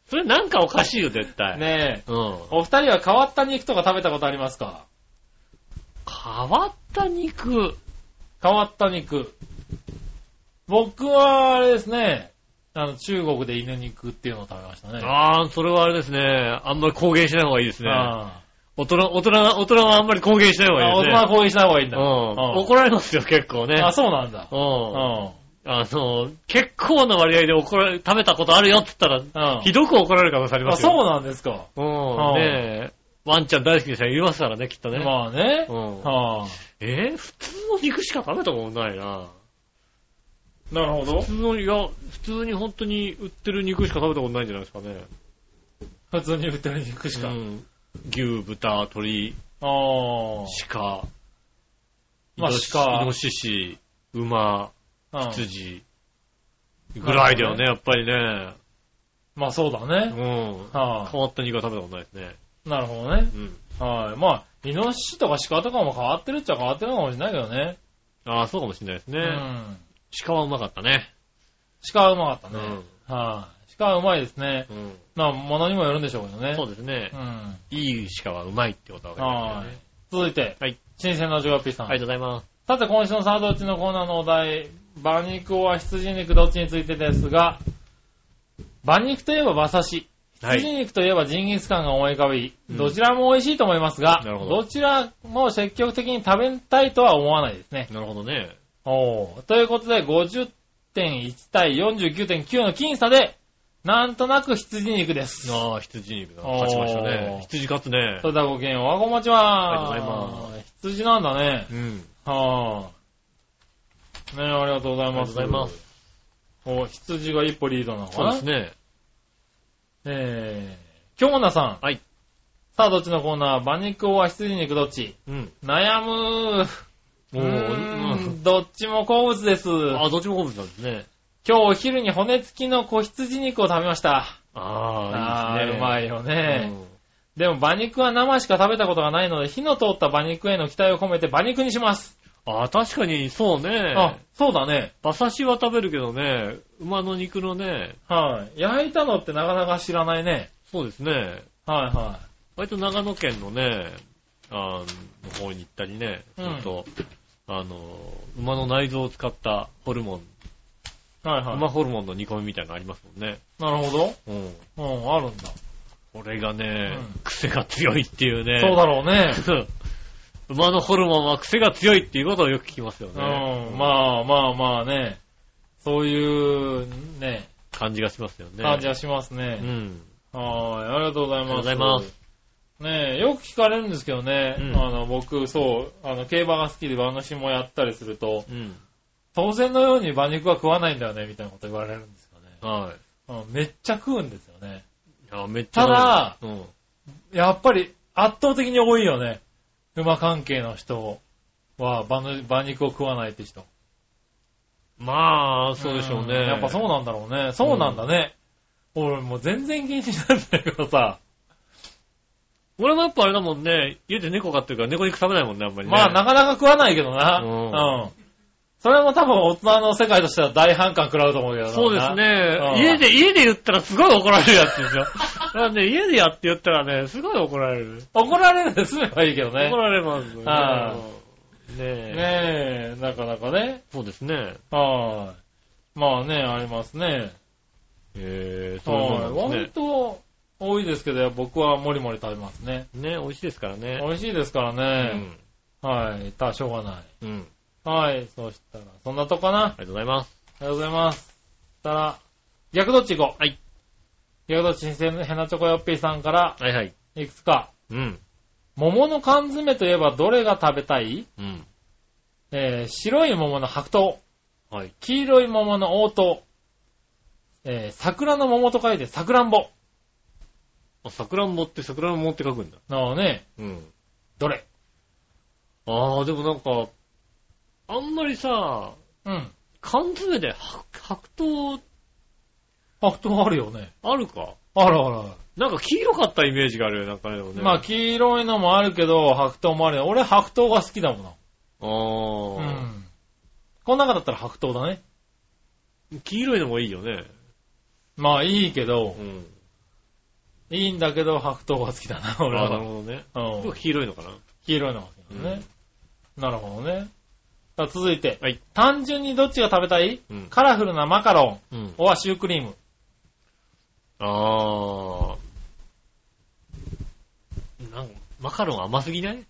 それなんかおかしいよ、絶対。。ねえ。うん。お二人は変わった肉とか食べたことありますか？変わった肉。変わった肉。僕は、あれですね、あの、中国で犬肉っていうのを食べましたね。ああ、それはあれですね。あんまり公言しない方がいいですね。あ大人、大人、大人はあんまり公言しない方あ。あ、がいいですね。大人は攻撃しない方がいいんだ。うん。怒られますよ、結構ね。あ、そうなんだ。う。うんん。あの、結構な割合で怒られ、食べたことあるよって言ったら、うん。ひどく怒られる可能性ありまあ、すよ。そうなんですか。うん。ねえ。ワンちゃん大好きな人はいますからね、きっとね。まあねう。ん。はあ。えー普通の肉しか食べたことないな。なるほど普。通の、いや、普通に本当に売ってる肉しか食べたことないんじゃないですかね。普通に売ってる肉しか。うん。牛、豚、鶏、ああ。鹿、まあイノシ鹿イノシシ、馬、うん。羊、ぐらいだよね、やっぱりね。まあそうだうね。ん。は変わった肉は食べたことないですね。あ。なるほどね。うん。はい。まあ、イノシシとか鹿とかも変わってるっちゃ変わってるのかもしれないけどね。ああ、そうかもしれないですね。うん。鹿はうまかったね。鹿はうまかったね。うん。はい。鹿はうまいですね。うん。まあ、ものにもよるんでしょうけどね。そうですねう。ん。いい鹿はうまいってことは分かりまはいすよね。。続いて、はい。新鮮なジョガピーさん。ありがとうございます。さて、今週のサードウチのコーナーのお題、馬肉は羊肉どっちについてですが、馬肉といえば馬刺し、はい羊肉といえばジンギスカンが思い浮かび、うんどちらも美味しいと思いますが、なるほどどちらも積極的に食べたいとは思わないですね。なるほどね。おーということで、50.1対49.9の僅差で、なんとなく羊肉です。ああ、羊肉だ。勝ちましたおねー。羊勝つねそ。れではごきげんおはこんばんちは。ありがとうございます。羊なんだね。うん。はぁ、ねありがとうございます。ありがとうございます。お、羊が一歩リードなのかそうなですね。えー、京女さん。はい。さあ、どっちのコーナー？馬肉は羊肉どっち？うん。悩むー。おうどっちも好物です。あ、どっちも好物なんですね。今日お昼に骨付きの子羊肉を食べました。ああ、いいですね。ーうまいよね。うんでも馬肉は生しか食べたことがないので、火の通った馬肉への期待を込めて馬肉にします。ああ、確かにそうね。あ、そうだね。馬刺しは食べるけどね、馬の肉のね、はい。焼いたのってなかなか知らないね。そうですね。はいは割と長野県のね、あの方に行ったりね、うんちょっと、あの、馬の内臓を使ったホルモン、い。はいはい。馬ホルモンの煮込みみたいなのありますもんね。なるほど。うん。うん、あるんだ。これがね、うん癖が強いっていうね。そうだろうね。馬のホルモンは癖が強いっていうことをよく聞きますようね。ん、まあまあまあね。そういう、ね、感じがしますよね。感じはしますうね。ん。はい、ありがとうございます。ありがとうございます。ねえ、よく聞かれるんですけどね、うんあの、僕、そう、あの、競馬が好きで馬主もやったりすると、うん。当然のように馬肉は食わないんだよね、みたいなこと言われるんですよね。はい。うん、めっちゃ食うんですよね。あめっちゃ。ただうん。やっぱり圧倒的に多いよね。馬関係の人は馬の馬肉を食わないって人。まあ、そうでしょうね。んやっぱそうなんだろうね。そうなんだね。俺もう全然気にしないんだけどさ。俺もやっぱあれだもんね、家で猫飼ってるから猫肉食べないもんね、あんまりね。まあなかなか食わないけどな。うんうん。それも多分大人の世界としては大反感食らうと思うけどなそうです。ねう。ん家で、家で言ったらすごい怒られるやつですよ。だからね、家でやって言ったらね、すごい怒られる。怒られるんで済めばいいけどね怒。られますよね。はねえ。ねえ、なかなかね。そうですね。はい。まあね、ありますね。えー、そうなんですと多いですけど、僕はもりもり食べますね。ね。ね、美味しいですからね。美味しいですからね。はい。たしょうがない。うん。うん。はい。そしたら、そんなとこかな。ありがとうございます。ありがとうございます。そしたら、逆どっち行こう。はい。逆どっちにせんヘナチョコヨッピーさんから、はいはい。いくつか。うん。桃の缶詰といえばどれが食べたい？うん。えー、白い桃の白桃。はい。黄色い桃の黄桃。えー、桜の桃と書いて桜んぼ。あ、桜んぼって桜んぼって書くんだ。なのね、うん。どれ？ああ、でもなんか、あんまりさ、うん。缶詰で白白桃白桃あるよね。あるか？あるあるある。なんか黄色かったイメージがあるよ、なんかね。でもねまあ、黄色いのもあるけど、白桃もあるよ。俺白桃が好きだもんな。あーうん。この中だったら白桃だね。黄色いのもいいよね。まあいいけどう、ん。いいんだけど白桃が好きだな、俺あーなるは。ほどね。うん僕。黄色いのかな黄色いのが好きだね。なるほどね。さあ続いて。はい。単純にどっちが食べたい？うん。カラフルなマカロン、うん。おはシュークリーム。あー。なんか、マカロン甘すぎない？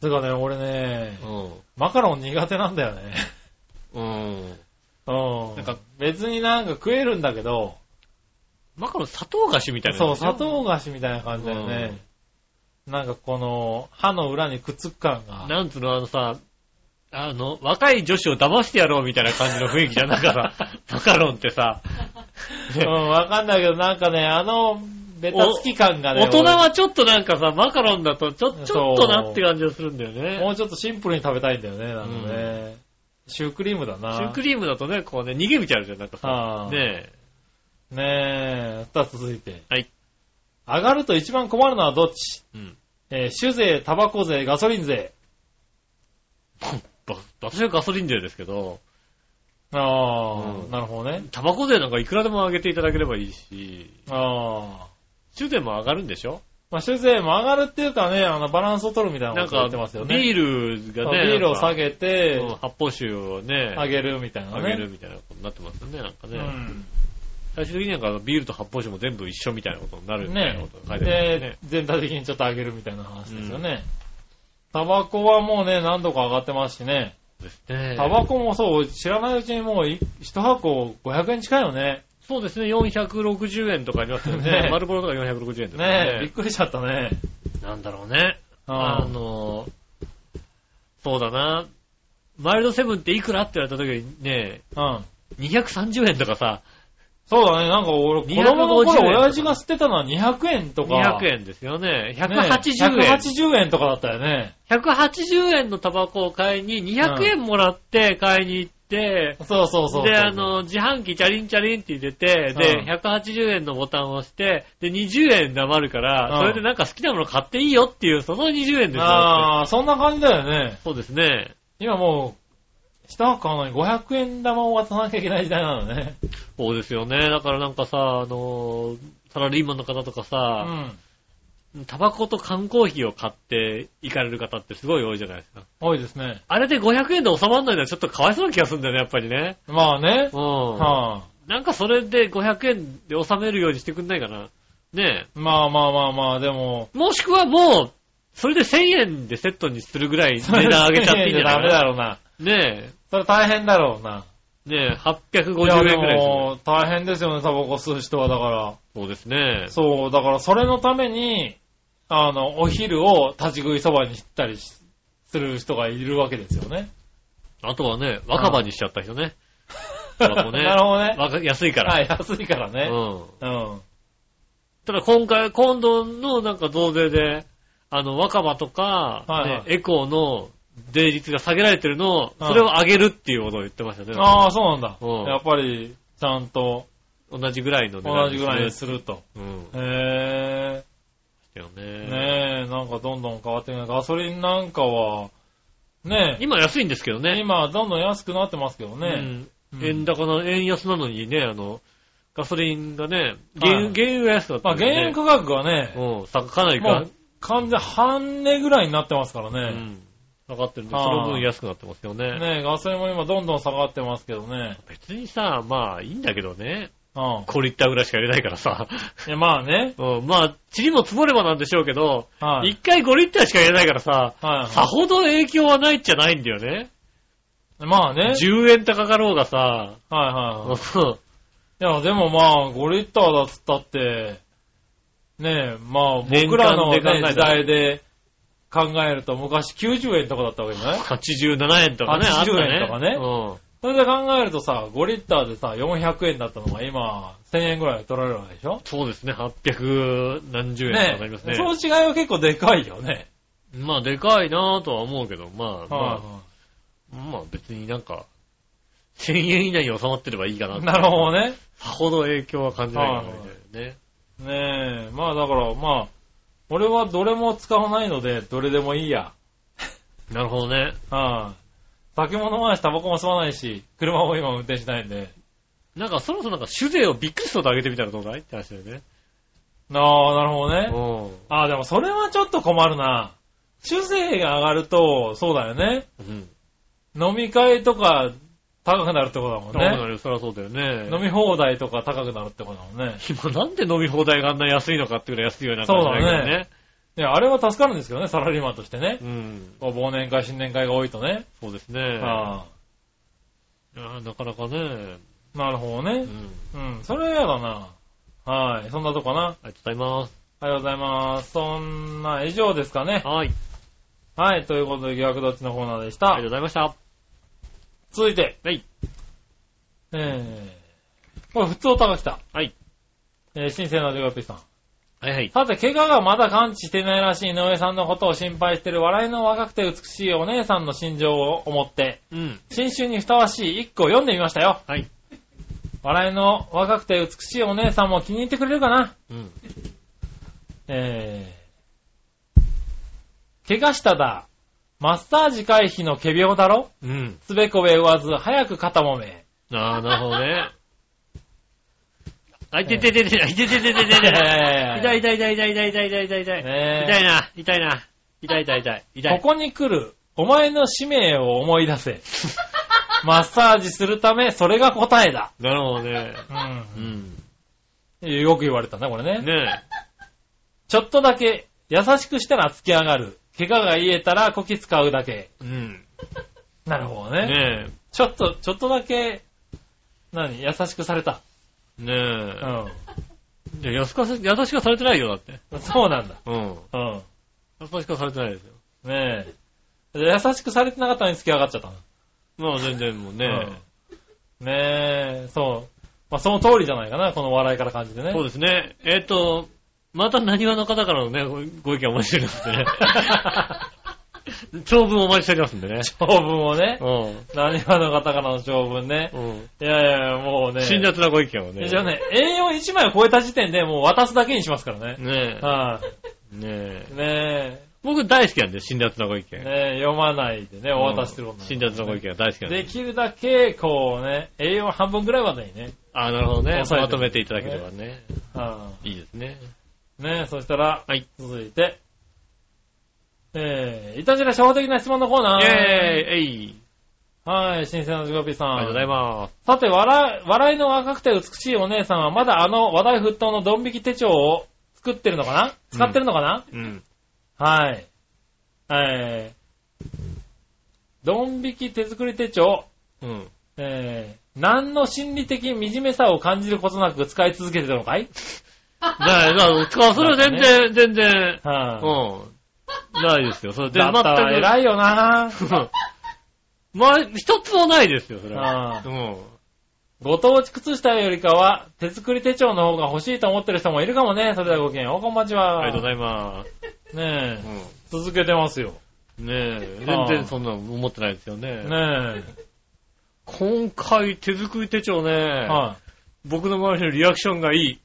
てかね、俺ね、うマカロン苦手なんだよね。ん。うん。うん。なんか別になんか食えるんだけど、マカロン砂糖菓子みたいなそう。砂糖菓子みたいな感じだよね。なんかこの、歯の裏にくっつく感が。なんつうの、あのさ、あの、若い女子を騙してやろうみたいな感じの雰囲気じゃん。なんかさ、マカロンってさ、うん、わかんないけど、なんかね、あの、ベタつき感がね、大人はちょっとなんかさ、マカロンだとちょ、ちょっとなって感じがするんだよ俺もね。うちょっとシンプルに食べたいんだよね、なんかね。シュークリームだな。シュークリームだとね、こうね、逃げ道あるじゃん、なんかさ。はあねねえ。さあ続いて。はい。上がると一番困るのはどっち？え。うん。えー酒税、タバコ税、ガソリン税。ば私はガソリン税ですけど、ああ、うんなるほどね。タバコ税なんかいくらでも上げていただければいいし、ああ。酒税も上がるんでしょ？まあ、酒税も上がるっていうかね、あの、バランスを取るみたいななんこと言かってますよ、ね。ビールがね、ビールを下げげて、発泡酒をね、上げるみたいなね。上げるみたいなことになってますよね、なんかね。うん。最終的になんかビールと発泡酒も全部一緒みたいなことになるみたいなねことが書いてあるんで全体的にちょっと上げるみたいな話ですよね。タバコはもうね、何度か上がってますしね。タバコもそう、知らないうちにもうい一箱500円近いよね。そうですね、460円とかありますよね。ね丸ボロとか460円ですよねえ、びっくりしちゃったね。なんだろうね。ああの、そうだな。マイルドセブンっていくらって言われた時にね、うん。230円とかさ、そうだね、なんか俺、子250供の頃円親父が吸ってたのは200円とか。200円ですよね。ね180円。180円とかだったよね。180円のタバコを買いに200円もらって買いに行って、そうそうそうそう。で、あ、の、自販機チャリンチャリンって入れて、で、うん180円のボタンを押して、で、20円黙るから、うんそれでなんか好きなもの買っていいよっていう、その20円ですよ。ああ、そんな感じだよね。そうですね。今もう、一箱買うのに500円玉を渡さなきゃいけない時代なのね。そうですよね。だからなんかさ、あの、サラリーマンの方とかうさ、ん。タバコと缶コーヒーを買って行かれる方ってすごい多いじゃないですか。多いですね。あれで500円で収まらないのはちょっとかわいそうな気がするんだよね、やっぱりね。まあね。うん。はあ、なんかそれで500円で収めるようにしてくんないかな。ねまあまあまあまあ、でも、え。もしくはもう、それで1000円でセットにするぐらい値段上げちゃっていいんじゃないダメかな。だろうな。ねそれ大変だろうな。え。ねえ、850いやで円ぐらいですよねも、大変ですよね、タバコ吸う人は。だから。そうですね。そう、だからそれのために、あの、お昼を立ち食いそばにしたりしする人がいるわけですよね。あとはね、若葉にしちゃった人ね。タバコね なるほどね。若安いから。はい、安いからね。うん。うん。ただ今回、今度のなんか増税で、あの、若葉とか、はいはいねエコーの税率が下げられてるのを、うんそれを上げるっていうことを言ってましたね。ああ、そうなんだ。うんやっぱり、ちゃんと同じぐらいの値同段じぐらいにですると。うん。へだよえ。ね。ねえ、なんかどんどん変わってくる。ガソリンなんかは、ねえ、今安いんですけどね。今どんどん安くなってますけどね。うんうん円高な、円安なのにね、あの、ガソリンがね、はい原油、原油が安かったまあ、んで、ね。原油価格がね、うん、さかなりかもう、完全半値ぐらいになってますからね。うん、下がってるんで、はいその分安くなってますよね。ねえ、ガソリンも今どんどん下がってますけどね。別にさ、まあいいんだけどね。うん。5リッターぐらいしか入れないからさ。いや、まあね。うん、まあ、塵も積もればなんでしょうけど、はい。1回5リッターしか入れないからさ、はいさほど影響はないっちゃないんだよね。まあね。10円高かろうがさ、はいはいはい。そういや、でもまあ、5リッターだっつったって、ねえ、まあ、僕らの、ね年間で考えたら時代で考えると、昔90円とかだったわけじゃない？87円とかね、80あったね。円とかねうん。それで考えるとさ、5リッターでさ、400円だったのが今、1000円ぐらい取られるわけでしょ？そうですね、800何十円とかねなりますね。その違いは結構でかいよね。まあ、でかいなぁとは思うけど、まあ、はいまあ、まあ別になんか、1000円以内に収まってればいいかなってなるほどね。さほど影響は感じないからね。ねえ、まあだから、まあ、俺はどれも使わないので、どれでもいいや。なるほどね。はい。酒も飲まないし、タバコも吸わないし、車も今運転しないんで。なんかそろそろなんか酒税をびっくりするほど上げてみたらどうだいって話だよね。ああ、なるほどね。うああ、でもそれはちょっと困るな。酒税が上がると、そうだよね。ん。飲み会とか高くなるってことだもんね。そうなるよ、そりゃそうだよね。飲み放題とか高くなるってことだもんね。今なんで飲み放題があんな安いのかっていうぐらい安いような感じだけどそうだね。いや、あれは助かるんですけどね、サラリーマンとしてね。うん。こう忘年会、新年会が多いとね。そうですね。あいやなかなかね。あ、なるほどね。うん。うん、それは嫌だな。はい、そんなとこかな。ありがとうございます。ありがとうございます。そんな以上ですかね。はい。はい、ということで、疑惑どっちのコーナーでしたありがとう。ございました。続いて、はい。えー、これ、普通おたが来た。はい。えー、新鮮なジョガピーさん。はいはい。さて、怪我がまだ完治していないらしい井上さんのことを心配している笑いの若くて美しいお姉さんの心情を思って、うん。新春にふさわしい一句を読んでみましたよ。はい。笑いの若くて美しいお姉さんも気に入ってくれるかな？うん。えー、怪我しただ。マッサージ回避の仮病だろ？うん。つべこべ言わず、早く肩もめ。ああ、なるほどね。あ、いてててて、あいてててててて。えー痛い痛い痛い痛い痛い痛い痛い痛い痛い。ねえ痛いな、痛いな。痛い痛い痛い。痛い。ここに来る、お前の使命を思い出せ。マッサージするため、それが答えだ。なるほどね。う。うんん。よく言われたね、これね。ねちょっとだけ、優しくしたら突き上がる。怪我が癒えたらこき使うだけ。え。うん。なるほどね。ねちょっと、ちょっとだけ、何？優しくされた。え。ねうえ。いや、優しくしされてないよ、だって。ん。そうなんだ。うん。うん。優しくはされてないですよ。ねえ。優しくされてなかったのに突き上がっちゃったの。まあ全然もうね。うんねえ、そう。まあその通りじゃないかな、この笑いから感じでね。そうですね。えっと、また何話の方からのね、ごご意見お待ちしておりますんでね。長文お待ちしておりますんでね。長文をね。う何話の方からの長文ね。ん。うん。いやいやもうね。辛辣なご意見をね。じゃあね、A41 枚を超えた時点でもう渡すだけにしますからね。ねはい、え。ねえ。ね僕大好きなんで、辛辣なご意え、見。ねえ、読まないでね、お渡しすること辛辣なご意見が大好きなんで。できるだけ、こうね、栄養半分ぐらいまでにね。ああ、なるほどね。まとめていただければね。はいいですね。いねえ、そしたら、はい。続いて、えー、いたじら初歩的な質問のコーナー。イェーイえいはい、新鮮なジゴピーさん。ありがとうございます。さて、笑い、笑いの若くて美しいお姉さんはまだあの話題沸騰のドン引き手帳を作ってるのかな？使ってるのかな、うん。はい。えー、ドン引き手作り手帳、うん。えー、何の心理的惨めさを感じることなく使い続けてるのかい？ない、だから、それは全然、全然、はうん。ないですよ。それい。で、だったら全偉いよなく。まあ、一つもないですよ、それは。ううん。ご当地靴下よりかは、手作り手帳の方が欲しいと思ってる人もいるかもね。それではごきげんよう、こんばんちは。ありがとうございます。ねえ、う続けてますよ。ん。ねえ、全然そんなの思ってないですよね。ね今回手作り手帳ね、え。は僕の周りのリアクションがいい。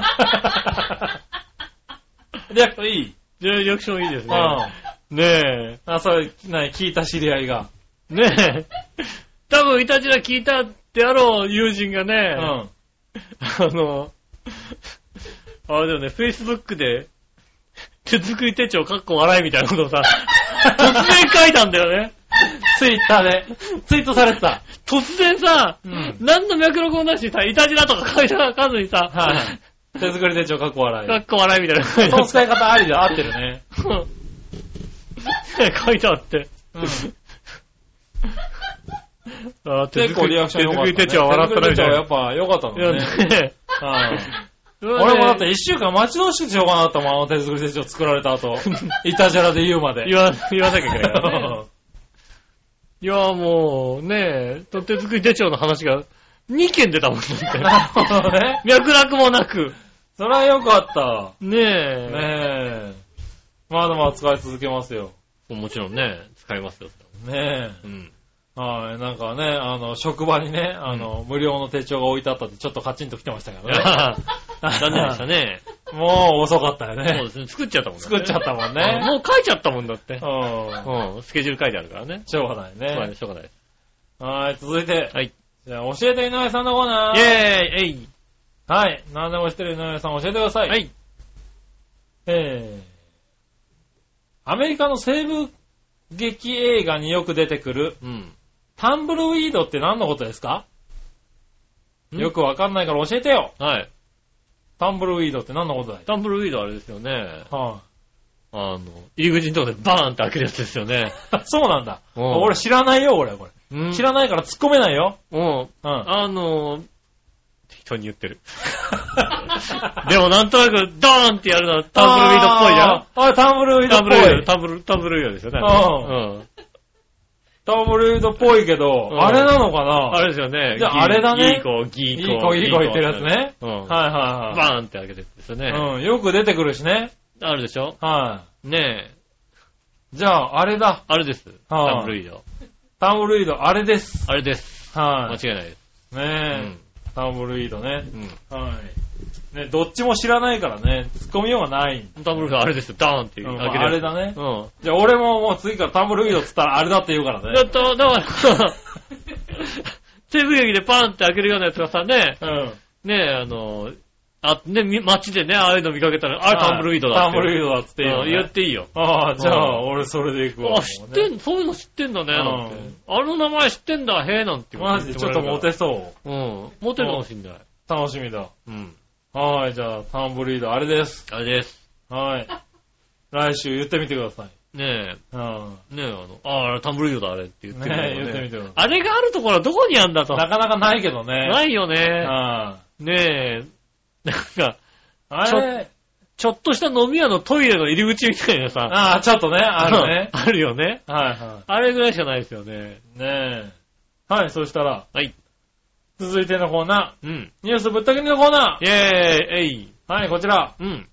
い。リアクトい？いでリアクションいいですね。うん。ねあ、それ、なに、聞いた知り合いが。え。ねえ。多分、いたじら聞いたってあろう友人がうね、ん。あの、あれだよね、Facebook で、手作り手帳かっこ笑いみたいなことをさ、突然書いたんだよね。ツイッターで、ツイートされてた。突然さ、うん何の脈絡もなしにさ、いたじらとか書いてなかずにさ、はい。手作り手帳かっこ笑い。かっこ笑いみたいなその使い方ありで合ってるね。書いてあって。うん。あー手結構リアクション良かった、ね。手作り手帳は笑ったなみたいな。手作り手帳はやっぱ良かったね。ねはい。俺 俺もだって一週間待ち遠しくてしょうがなかったもん、あの手作り手帳作られた後。いたじゃらで言うまで。言わ、言わなきゃいけない。いや、もう、ねえ、と手作り手帳の話が2件出たもん。なるほどね。脈絡もなく。それは良かった。ねえ。ねえ。まだまだ使い続けますよ。もちろんね、使いますよ。ねうん。え。はい。なんかね、あの、職場にね、あの、無料の手帳が置いてあったってちょっとカチンと来てましたけどね。残念でしたね。もう遅かったよそうねで。すね。作っちゃったもんね。作っちゃったもんうんね。もう書いちゃったもんだって。うん。うん。スケジュール書いてあるからね。しょうがないそうだね、ね。しょうがない。はい、続いて。はい。じゃあ、教えて井上さんのコーナー。イェーイえいはい。何でも知ってる井上さん教えてください。はい。えー、アメリカの西部劇映画によく出てくるうん。タンブルウィードって何のことですか？ん？よくわかんないから教えてよ。はい。タンブルウィードって何のことだい？タンブルウィードあれですよね。はあの、入り口のとこでバーンって開けるやつですよね。い そうなんだ。うん俺知らないよ、俺、こうんれ。知らないから突っ込めないよ。うん。うん。あの、適当に言ってる。でもなんとなく、ドーンってやるのはタンブルウィードっぽいじゃんあーあ、タンブルウィードっぽタンブルウィード、い。タンブル、タンブルウィードですよね。うタンブルウィードっぽいけど、うんあれなのかうん。な？あれですよね。じゃああれだねギーコ、ギーコ。いい子、いい子言ってるやつね。うん。はいはいはい。バーンって開けてるんですよね。うん、よく出てくるしね。あるでしょ？はねえ。い。じゃあ、あれだ。あれです。はいタンブルウィード。タンブルウィード、あれです。あれです。間は違いないです。い。ねえ、タンブルウィードね。うん。はい。ね、どっちも知らないからね、突っ込みようがない。うん。タンブルウィードあれですよ。ダーンってうん開け。あれだねうん。じゃあ、俺ももう次からタンブルウィードっつったらあれだって言うからだね。と、だから、西部劇でパーンって開けるようなやつがさ、ね、うん。ねえ、あの、あ、ね、み街でね、ああいうの見かけたら、あれタンブルウィードだって。タンブルウィードだって言ね言っていいよ。ああ、じゃあ、うん俺それで行くわ。あ、知ってん、そういうの知ってんだね、なんてうん。あの名前知ってんだ、へえ、なんて言マジでちょっとモテそう。うん。モテるかもしんない。う。楽しみだ。うん。はい、じゃあ、タンブルウィード、あれです。あれです。はい。来週言ってみてください。ねうん。え、ねえ、あの、ああ、タンブルードだ、あれって言ってみるねえ、よ言ってみてくださあれがあるところはどこにあんだと。い。なかなかないけどね。ないよね。あねえ、なんか、あれ、ちょっとした飲み屋のトイレの入り口みたいなさ。ああ、ちょっとね、あるね。あるよね。はいはあれぐらいしかないですよね。い。ねえ。はい、そしたら、はい。続いてのコーナうん。ー、ニュースぶった切りのコーナイェーイえいー。はい、こちら。うん。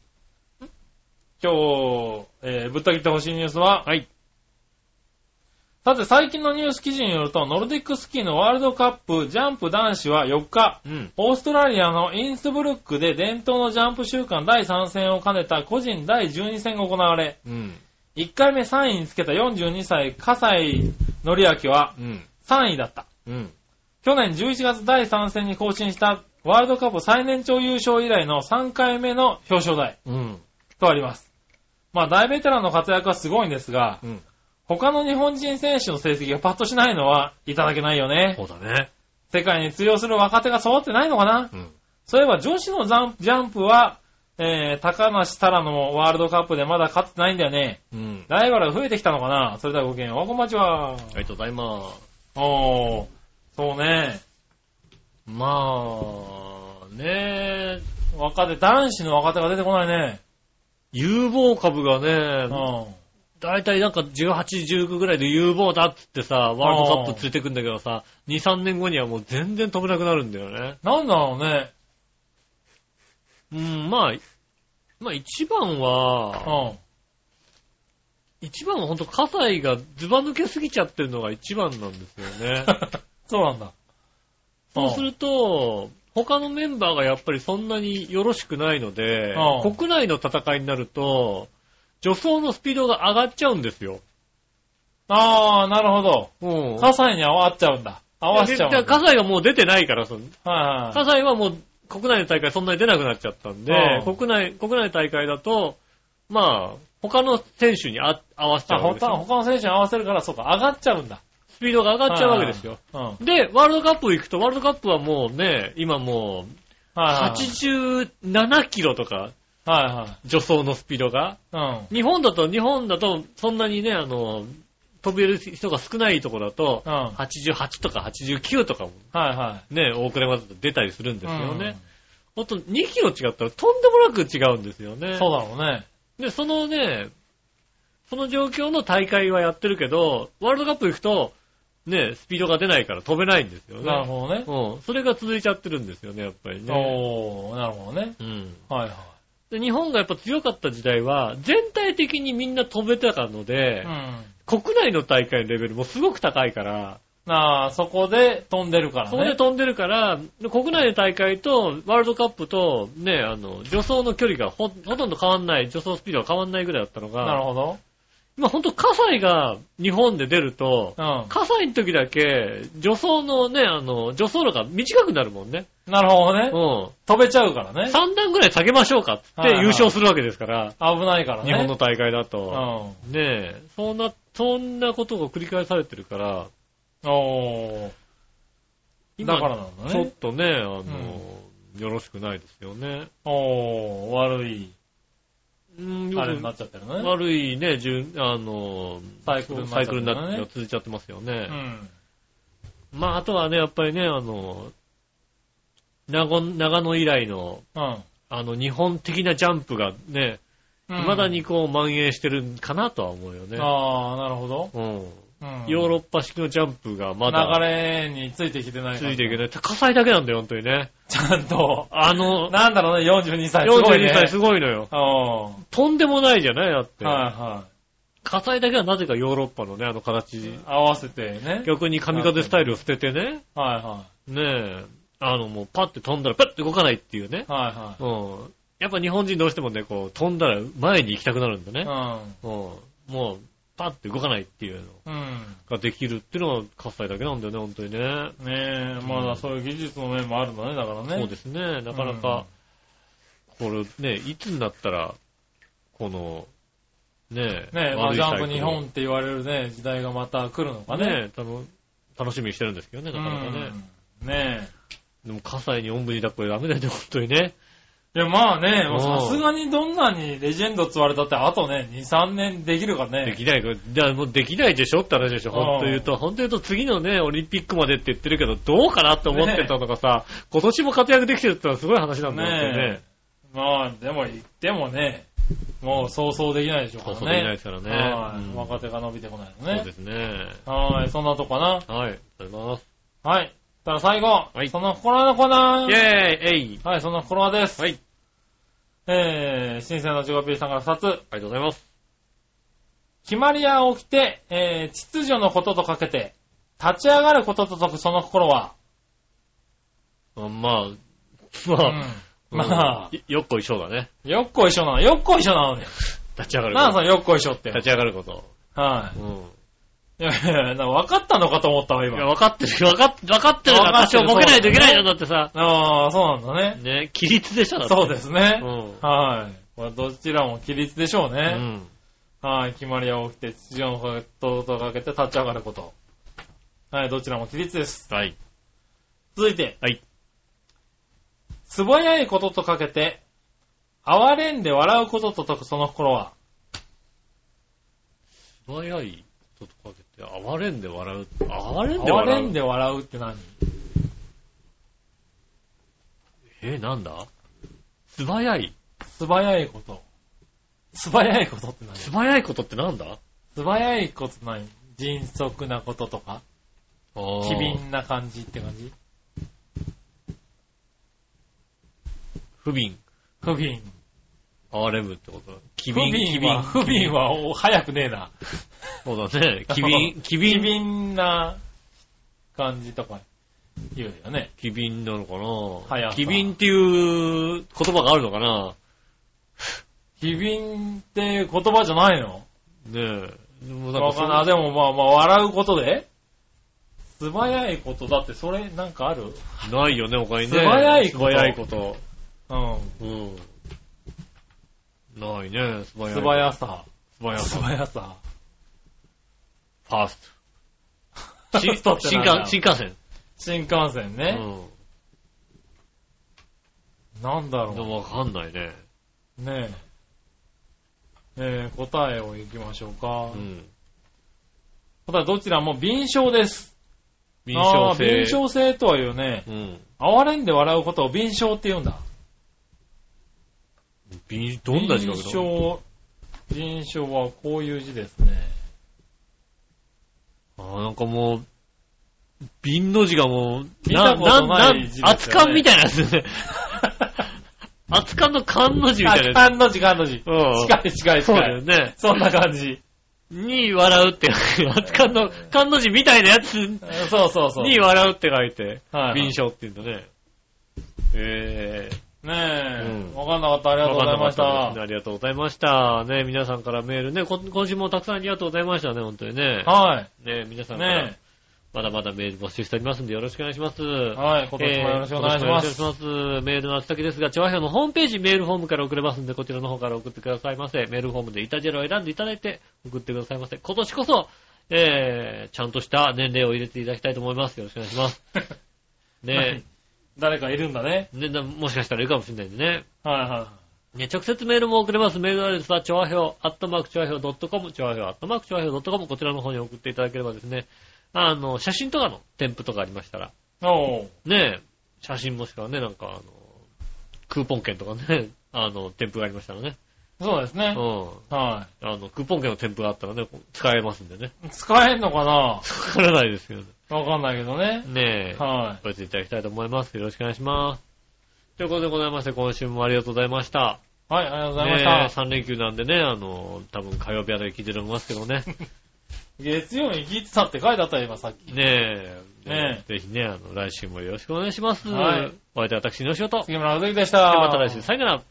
今日、えー、ぶった切ってほしいニュースは、はい。さて最近のニュース記事によると、ノルディックスキーのワールドカップジャンプ男子は4日、うん。オーストラリアのインスブルックで伝統のジャンプ週間第3戦を兼ねた個人第12戦が行われ、うん。1回目3位につけた42歳、笠井紀明はうん。3位だった。うん。去年11月第3戦に更新したワールドカップ最年長優勝以来の3回目の表彰台うん。とあります。まあ大ベテランの活躍はすごいんですが、うん。他の日本人選手の成績がパッとしないのはいただけないよね。そうだね。世界に通用する若手が揃ってないのかなうん。そういえば女子のジャンプは、えー、高梨沙羅のワールドカップでまだ勝ってないんだよね。うん。ライバルが増えてきたのかなそれではごきげんよう。おこんばんちは。ありがとうございます。おー、そうね。まあ、ねえ、若手、男子の若手が出てこないね。有望株がうね、ん。だいたいなんか18、19ぐらいで有望だっつってさ、ワールドカップついてくんだけどさ、2、3年後にはもう全然飛べなくなるんだよね。なんだろうね。うん、まあ、まあ一番うは、ん。一番はほんと、葛西がズバ抜けすぎちゃってるのが一番なんですよね。そうなんだ。そうすると、他のメンバーがやっぱりそんなによろしくないのでう、ん国内の戦いになると、助走のスピードが上がっちゃうんですよ。ああ、なるほど。うん。葛西に合わっちゃうんだ。合わせちゃうんだ。で葛西がもう出てないから、そのはいはい。葛西はもう国内の大会そんなに出なくなっちゃったんで、うん国内、国内の大会だと、まあ、他の選手にあ合わせちゃあ、うわけですよ。他他の選手に合わせるから、そうか、上がっちゃうんだ。スピードが上がっちゃうわけですよ。うん。はいで、ワールドカップ行くと、ワールドカップはもうね、今もう、はい。87キロとか、は助走のスピードが。いはい。日本だと、日本だと、そんなにね、あの、飛べる人が少ないところだと、うん。うん。88とか89とかもはいはい。ね、大倉山だと出たりするんですようんね。ほんと2キロ違ったらとんでもなく違うんですよね。そうだろうね。で、そのね、その状況の大会はやってるけど、ワールドカップ行くと、ね、スピードが出ないから飛べないんですよね。なるほどね。うん。それが続いちゃってるんですよね、やっぱりね。おー、なるほどね。うん。はいはい。で日本がやっぱ強かった時代は、全体的にみんな飛べてたのでう、ん。国内の大会のレベルもすごく高いから、なあ、そこで飛んでるからね。そこで飛んでるから、国内の大会とワールドカップと、ね、あの、助走の距離がほほとんど変わんない、助走スピードが変わんないぐらいだったのが、なるほど。今ほんと葛西が日本で出ると、うん。葛西の時だけ、助走のね、あの、助走路が短くなるもんね。なるほどね。うん。飛べちゃうからね。3段ぐらい下げましょうかってはいはい優勝するわけですから、危ないからね。日本の大会だうと。ん。ねえ、そんな、そんなことが繰り返されてるから、おー。だからなんだちょっね。とね、あの、よろしくないですよね。おー、悪い、あれになっくちゃってるね。悪いね、順、あの、サイクルねサイクルになって続いちゃってますよね。うん。まあ、あとはね、やっぱりね、あの、長長野以来の、うん。あの、日本的なジャンプがね、うん未だにこう蔓延してるかなとは思うよね。ああ、なるほど。うん。うん。ヨーロッパ式のジャンプがまだ流れについてきてないついていけい。ない。火災だけなんだよ、本当にね。ちゃんと。あの、なんだろうね、42歳。すごい42ね。歳すごいのよ。ごとんでもないじゃないだって。い。はいは火災だけはなぜかヨーロッパのね、あの形い。合わせてね。逆に神風スタイルを捨ててね、はいはねえ、あのもうパッて飛んだらパッて動かないっていうねい。。はいうん。やっぱ日本人どうしてもね、こう飛んだら前に行きたくなるんだね。はうん。もう、パッて動かないっていうの。ができるっていうのが火災だけなんだよね、本当にね。ねえ、まだそういう技術の面もあるんだね、だからね。そうですね。なかなか、これね、いつになったら、この、ねねえ、まあジャンプ日本って言われるね、時代がまた来るのかね。ねたの楽しみにしてるんですけどね、なかなかね。うん。ねでも、火災におんぶに抱っこでダメだよね、本当にね。え。いや、まあね、さすがにどんなにレジェンドって言われたって、あとね、2、3年できるかね。できないか、じゃあもうできないでしょって話でしょ、本当言うと。本当言うと次のね、オリンピックまでって言ってるけど、どうかなって思ってたのがさ、今年も活躍できてるってのはすごい話なんだよねね。え。まあ、でも言ってもね、もうそうそうできないでしょうからね。そうそうできないですからねはいうん若手が伸びてこないのねそうで。すね。はい、そんなとこかな。はい、ありがとうございます。はい。ただ最後、はいその心のコーナー。イェーイえいはい、その心です。はい、えー、新鮮なジョガピーさんから2つ。ありがとうございます。決まり屋を着て、えー、秩序のこととかけて、立ち上がることと解くその心は、あまあ、うまあ、ん、まあ、よよっこいしょうだね。よっこいしょなの。よっこいしょなのね。立ち上がるこなんだそのよっこいしょってと。。立ち上がること。はうん。い。いやいやいや、分かったのかと思ったわ、いや、今。分かってる、分かって、分かってるから多少ボケないといけないよ、だってさ。ああ、そうなんだね。ね、規律でしょ、だって。そうですね。うん。はい。これどちらも規律でしょううね。ん。はい。決まり屋を着て、秩序のこととかけて立ち上がること。はい。どちらも規律です。はい。続いて。はい。素早いこととかけて、哀れんで笑うことと解くその心は、素早いこととかけて、哀れんで笑う。哀れんで笑う。哀れんで笑うって何？え、なんだ？素早い。素早いこと。素早いことって何？素早いことってなんだ？素早いこと何？迅速なこととか？機敏な感じって感じ？不憫。不憫。哀れむってこと？機不敏、機敏。不憫はお早くねえな。そうだね。機敏、機 機敏、敏な感じとか言うよね。機敏なのかな？機敏っていう言葉があるのかな？機敏って言葉じゃないの？ねえ。でもなんかない。でもまあまあ、笑うことで？素早いことだってそれなんかある？ないよね、他にね。素早いこと素早いこと。うん。うん。ないね、素早い。素早さ。素素早さ。早さ。ファースト。新幹、新幹線。新幹線ね。なんだうん。でろもわかんないね。う。ねえ。えー、答えをいきましょうか。うん。答えどちらも敏症です。敏症性。敏症性とは言うね。うん。哀れんで笑うことを敏症って言うんだ。敏、どんな字書く敏の？症、敏症はこういう字ですね。あーなんかもう、瓶の字がもう、見たことない字ですよね熱燗みたいなやつね。熱燗の缶の字みたいなや漢の字、漢の字。つ。うん。近い近いそうだ近い。よね。そんな感じ。に笑うって、熱燗の、缶の字みたいなやつにそうそうそう。笑うって書いて、はいはい瓶症って言うんだね。えねえ、うんわかんなかった。ありー。がとうございました。ありがとうございました。ね皆さんからメールね、こ今週もたくさんありがとうございましたね、本当にね。はね皆さい。んからねまだまだメール募集しておりますんでよろしくお願いします。え。はい。今年もよろしくお願いします。えーよろしくお願いします。メールの宛先ですが、調和表のホームページメールフォームから送れますんで、こちらの方から送ってくださいませ。メールフォームでイタジェラを選んでいただいて送ってくださいませ。今年こそ、えー、ちゃんとした年齢を入れていただきたいと思います。よろしくお願いします。ね誰かいるんだね。ねなもしかしたらいるかもしれないんでね。はいはね、直接メールも送れます。メールアドレスは、調和表、アットマーク調和表 .com、調和表、アットマーク調和表 .com、こちらの方に送っていただければですね、あの、写真とかの添付とかありましたら、い。おう。ねえ、写真もしくはね、なんかあの、クーポン券とかね、あの、添付がありましたらね。うそうですね。ん。はあの、クーポン券の添付があったらね、使えますんでね。い。使えんのかな？わからないですけどね。わかんないけどね。ねえ、はこうやっていただきたいと思います。よろしくお願いします。ということでございまして、今週もありがとうございました。い。はい、ありがとうございましねえた。3連休なんでね、あの、多分火曜日あたり聞いてると思いますけどね。月曜に聞いてたって書いてあったよ、今さっき。ねえ、ねぜひね、あの、来週もよろしくお願いします。はいお相手は私、のしおと。杉村和之でした。でまた来週、さよなら。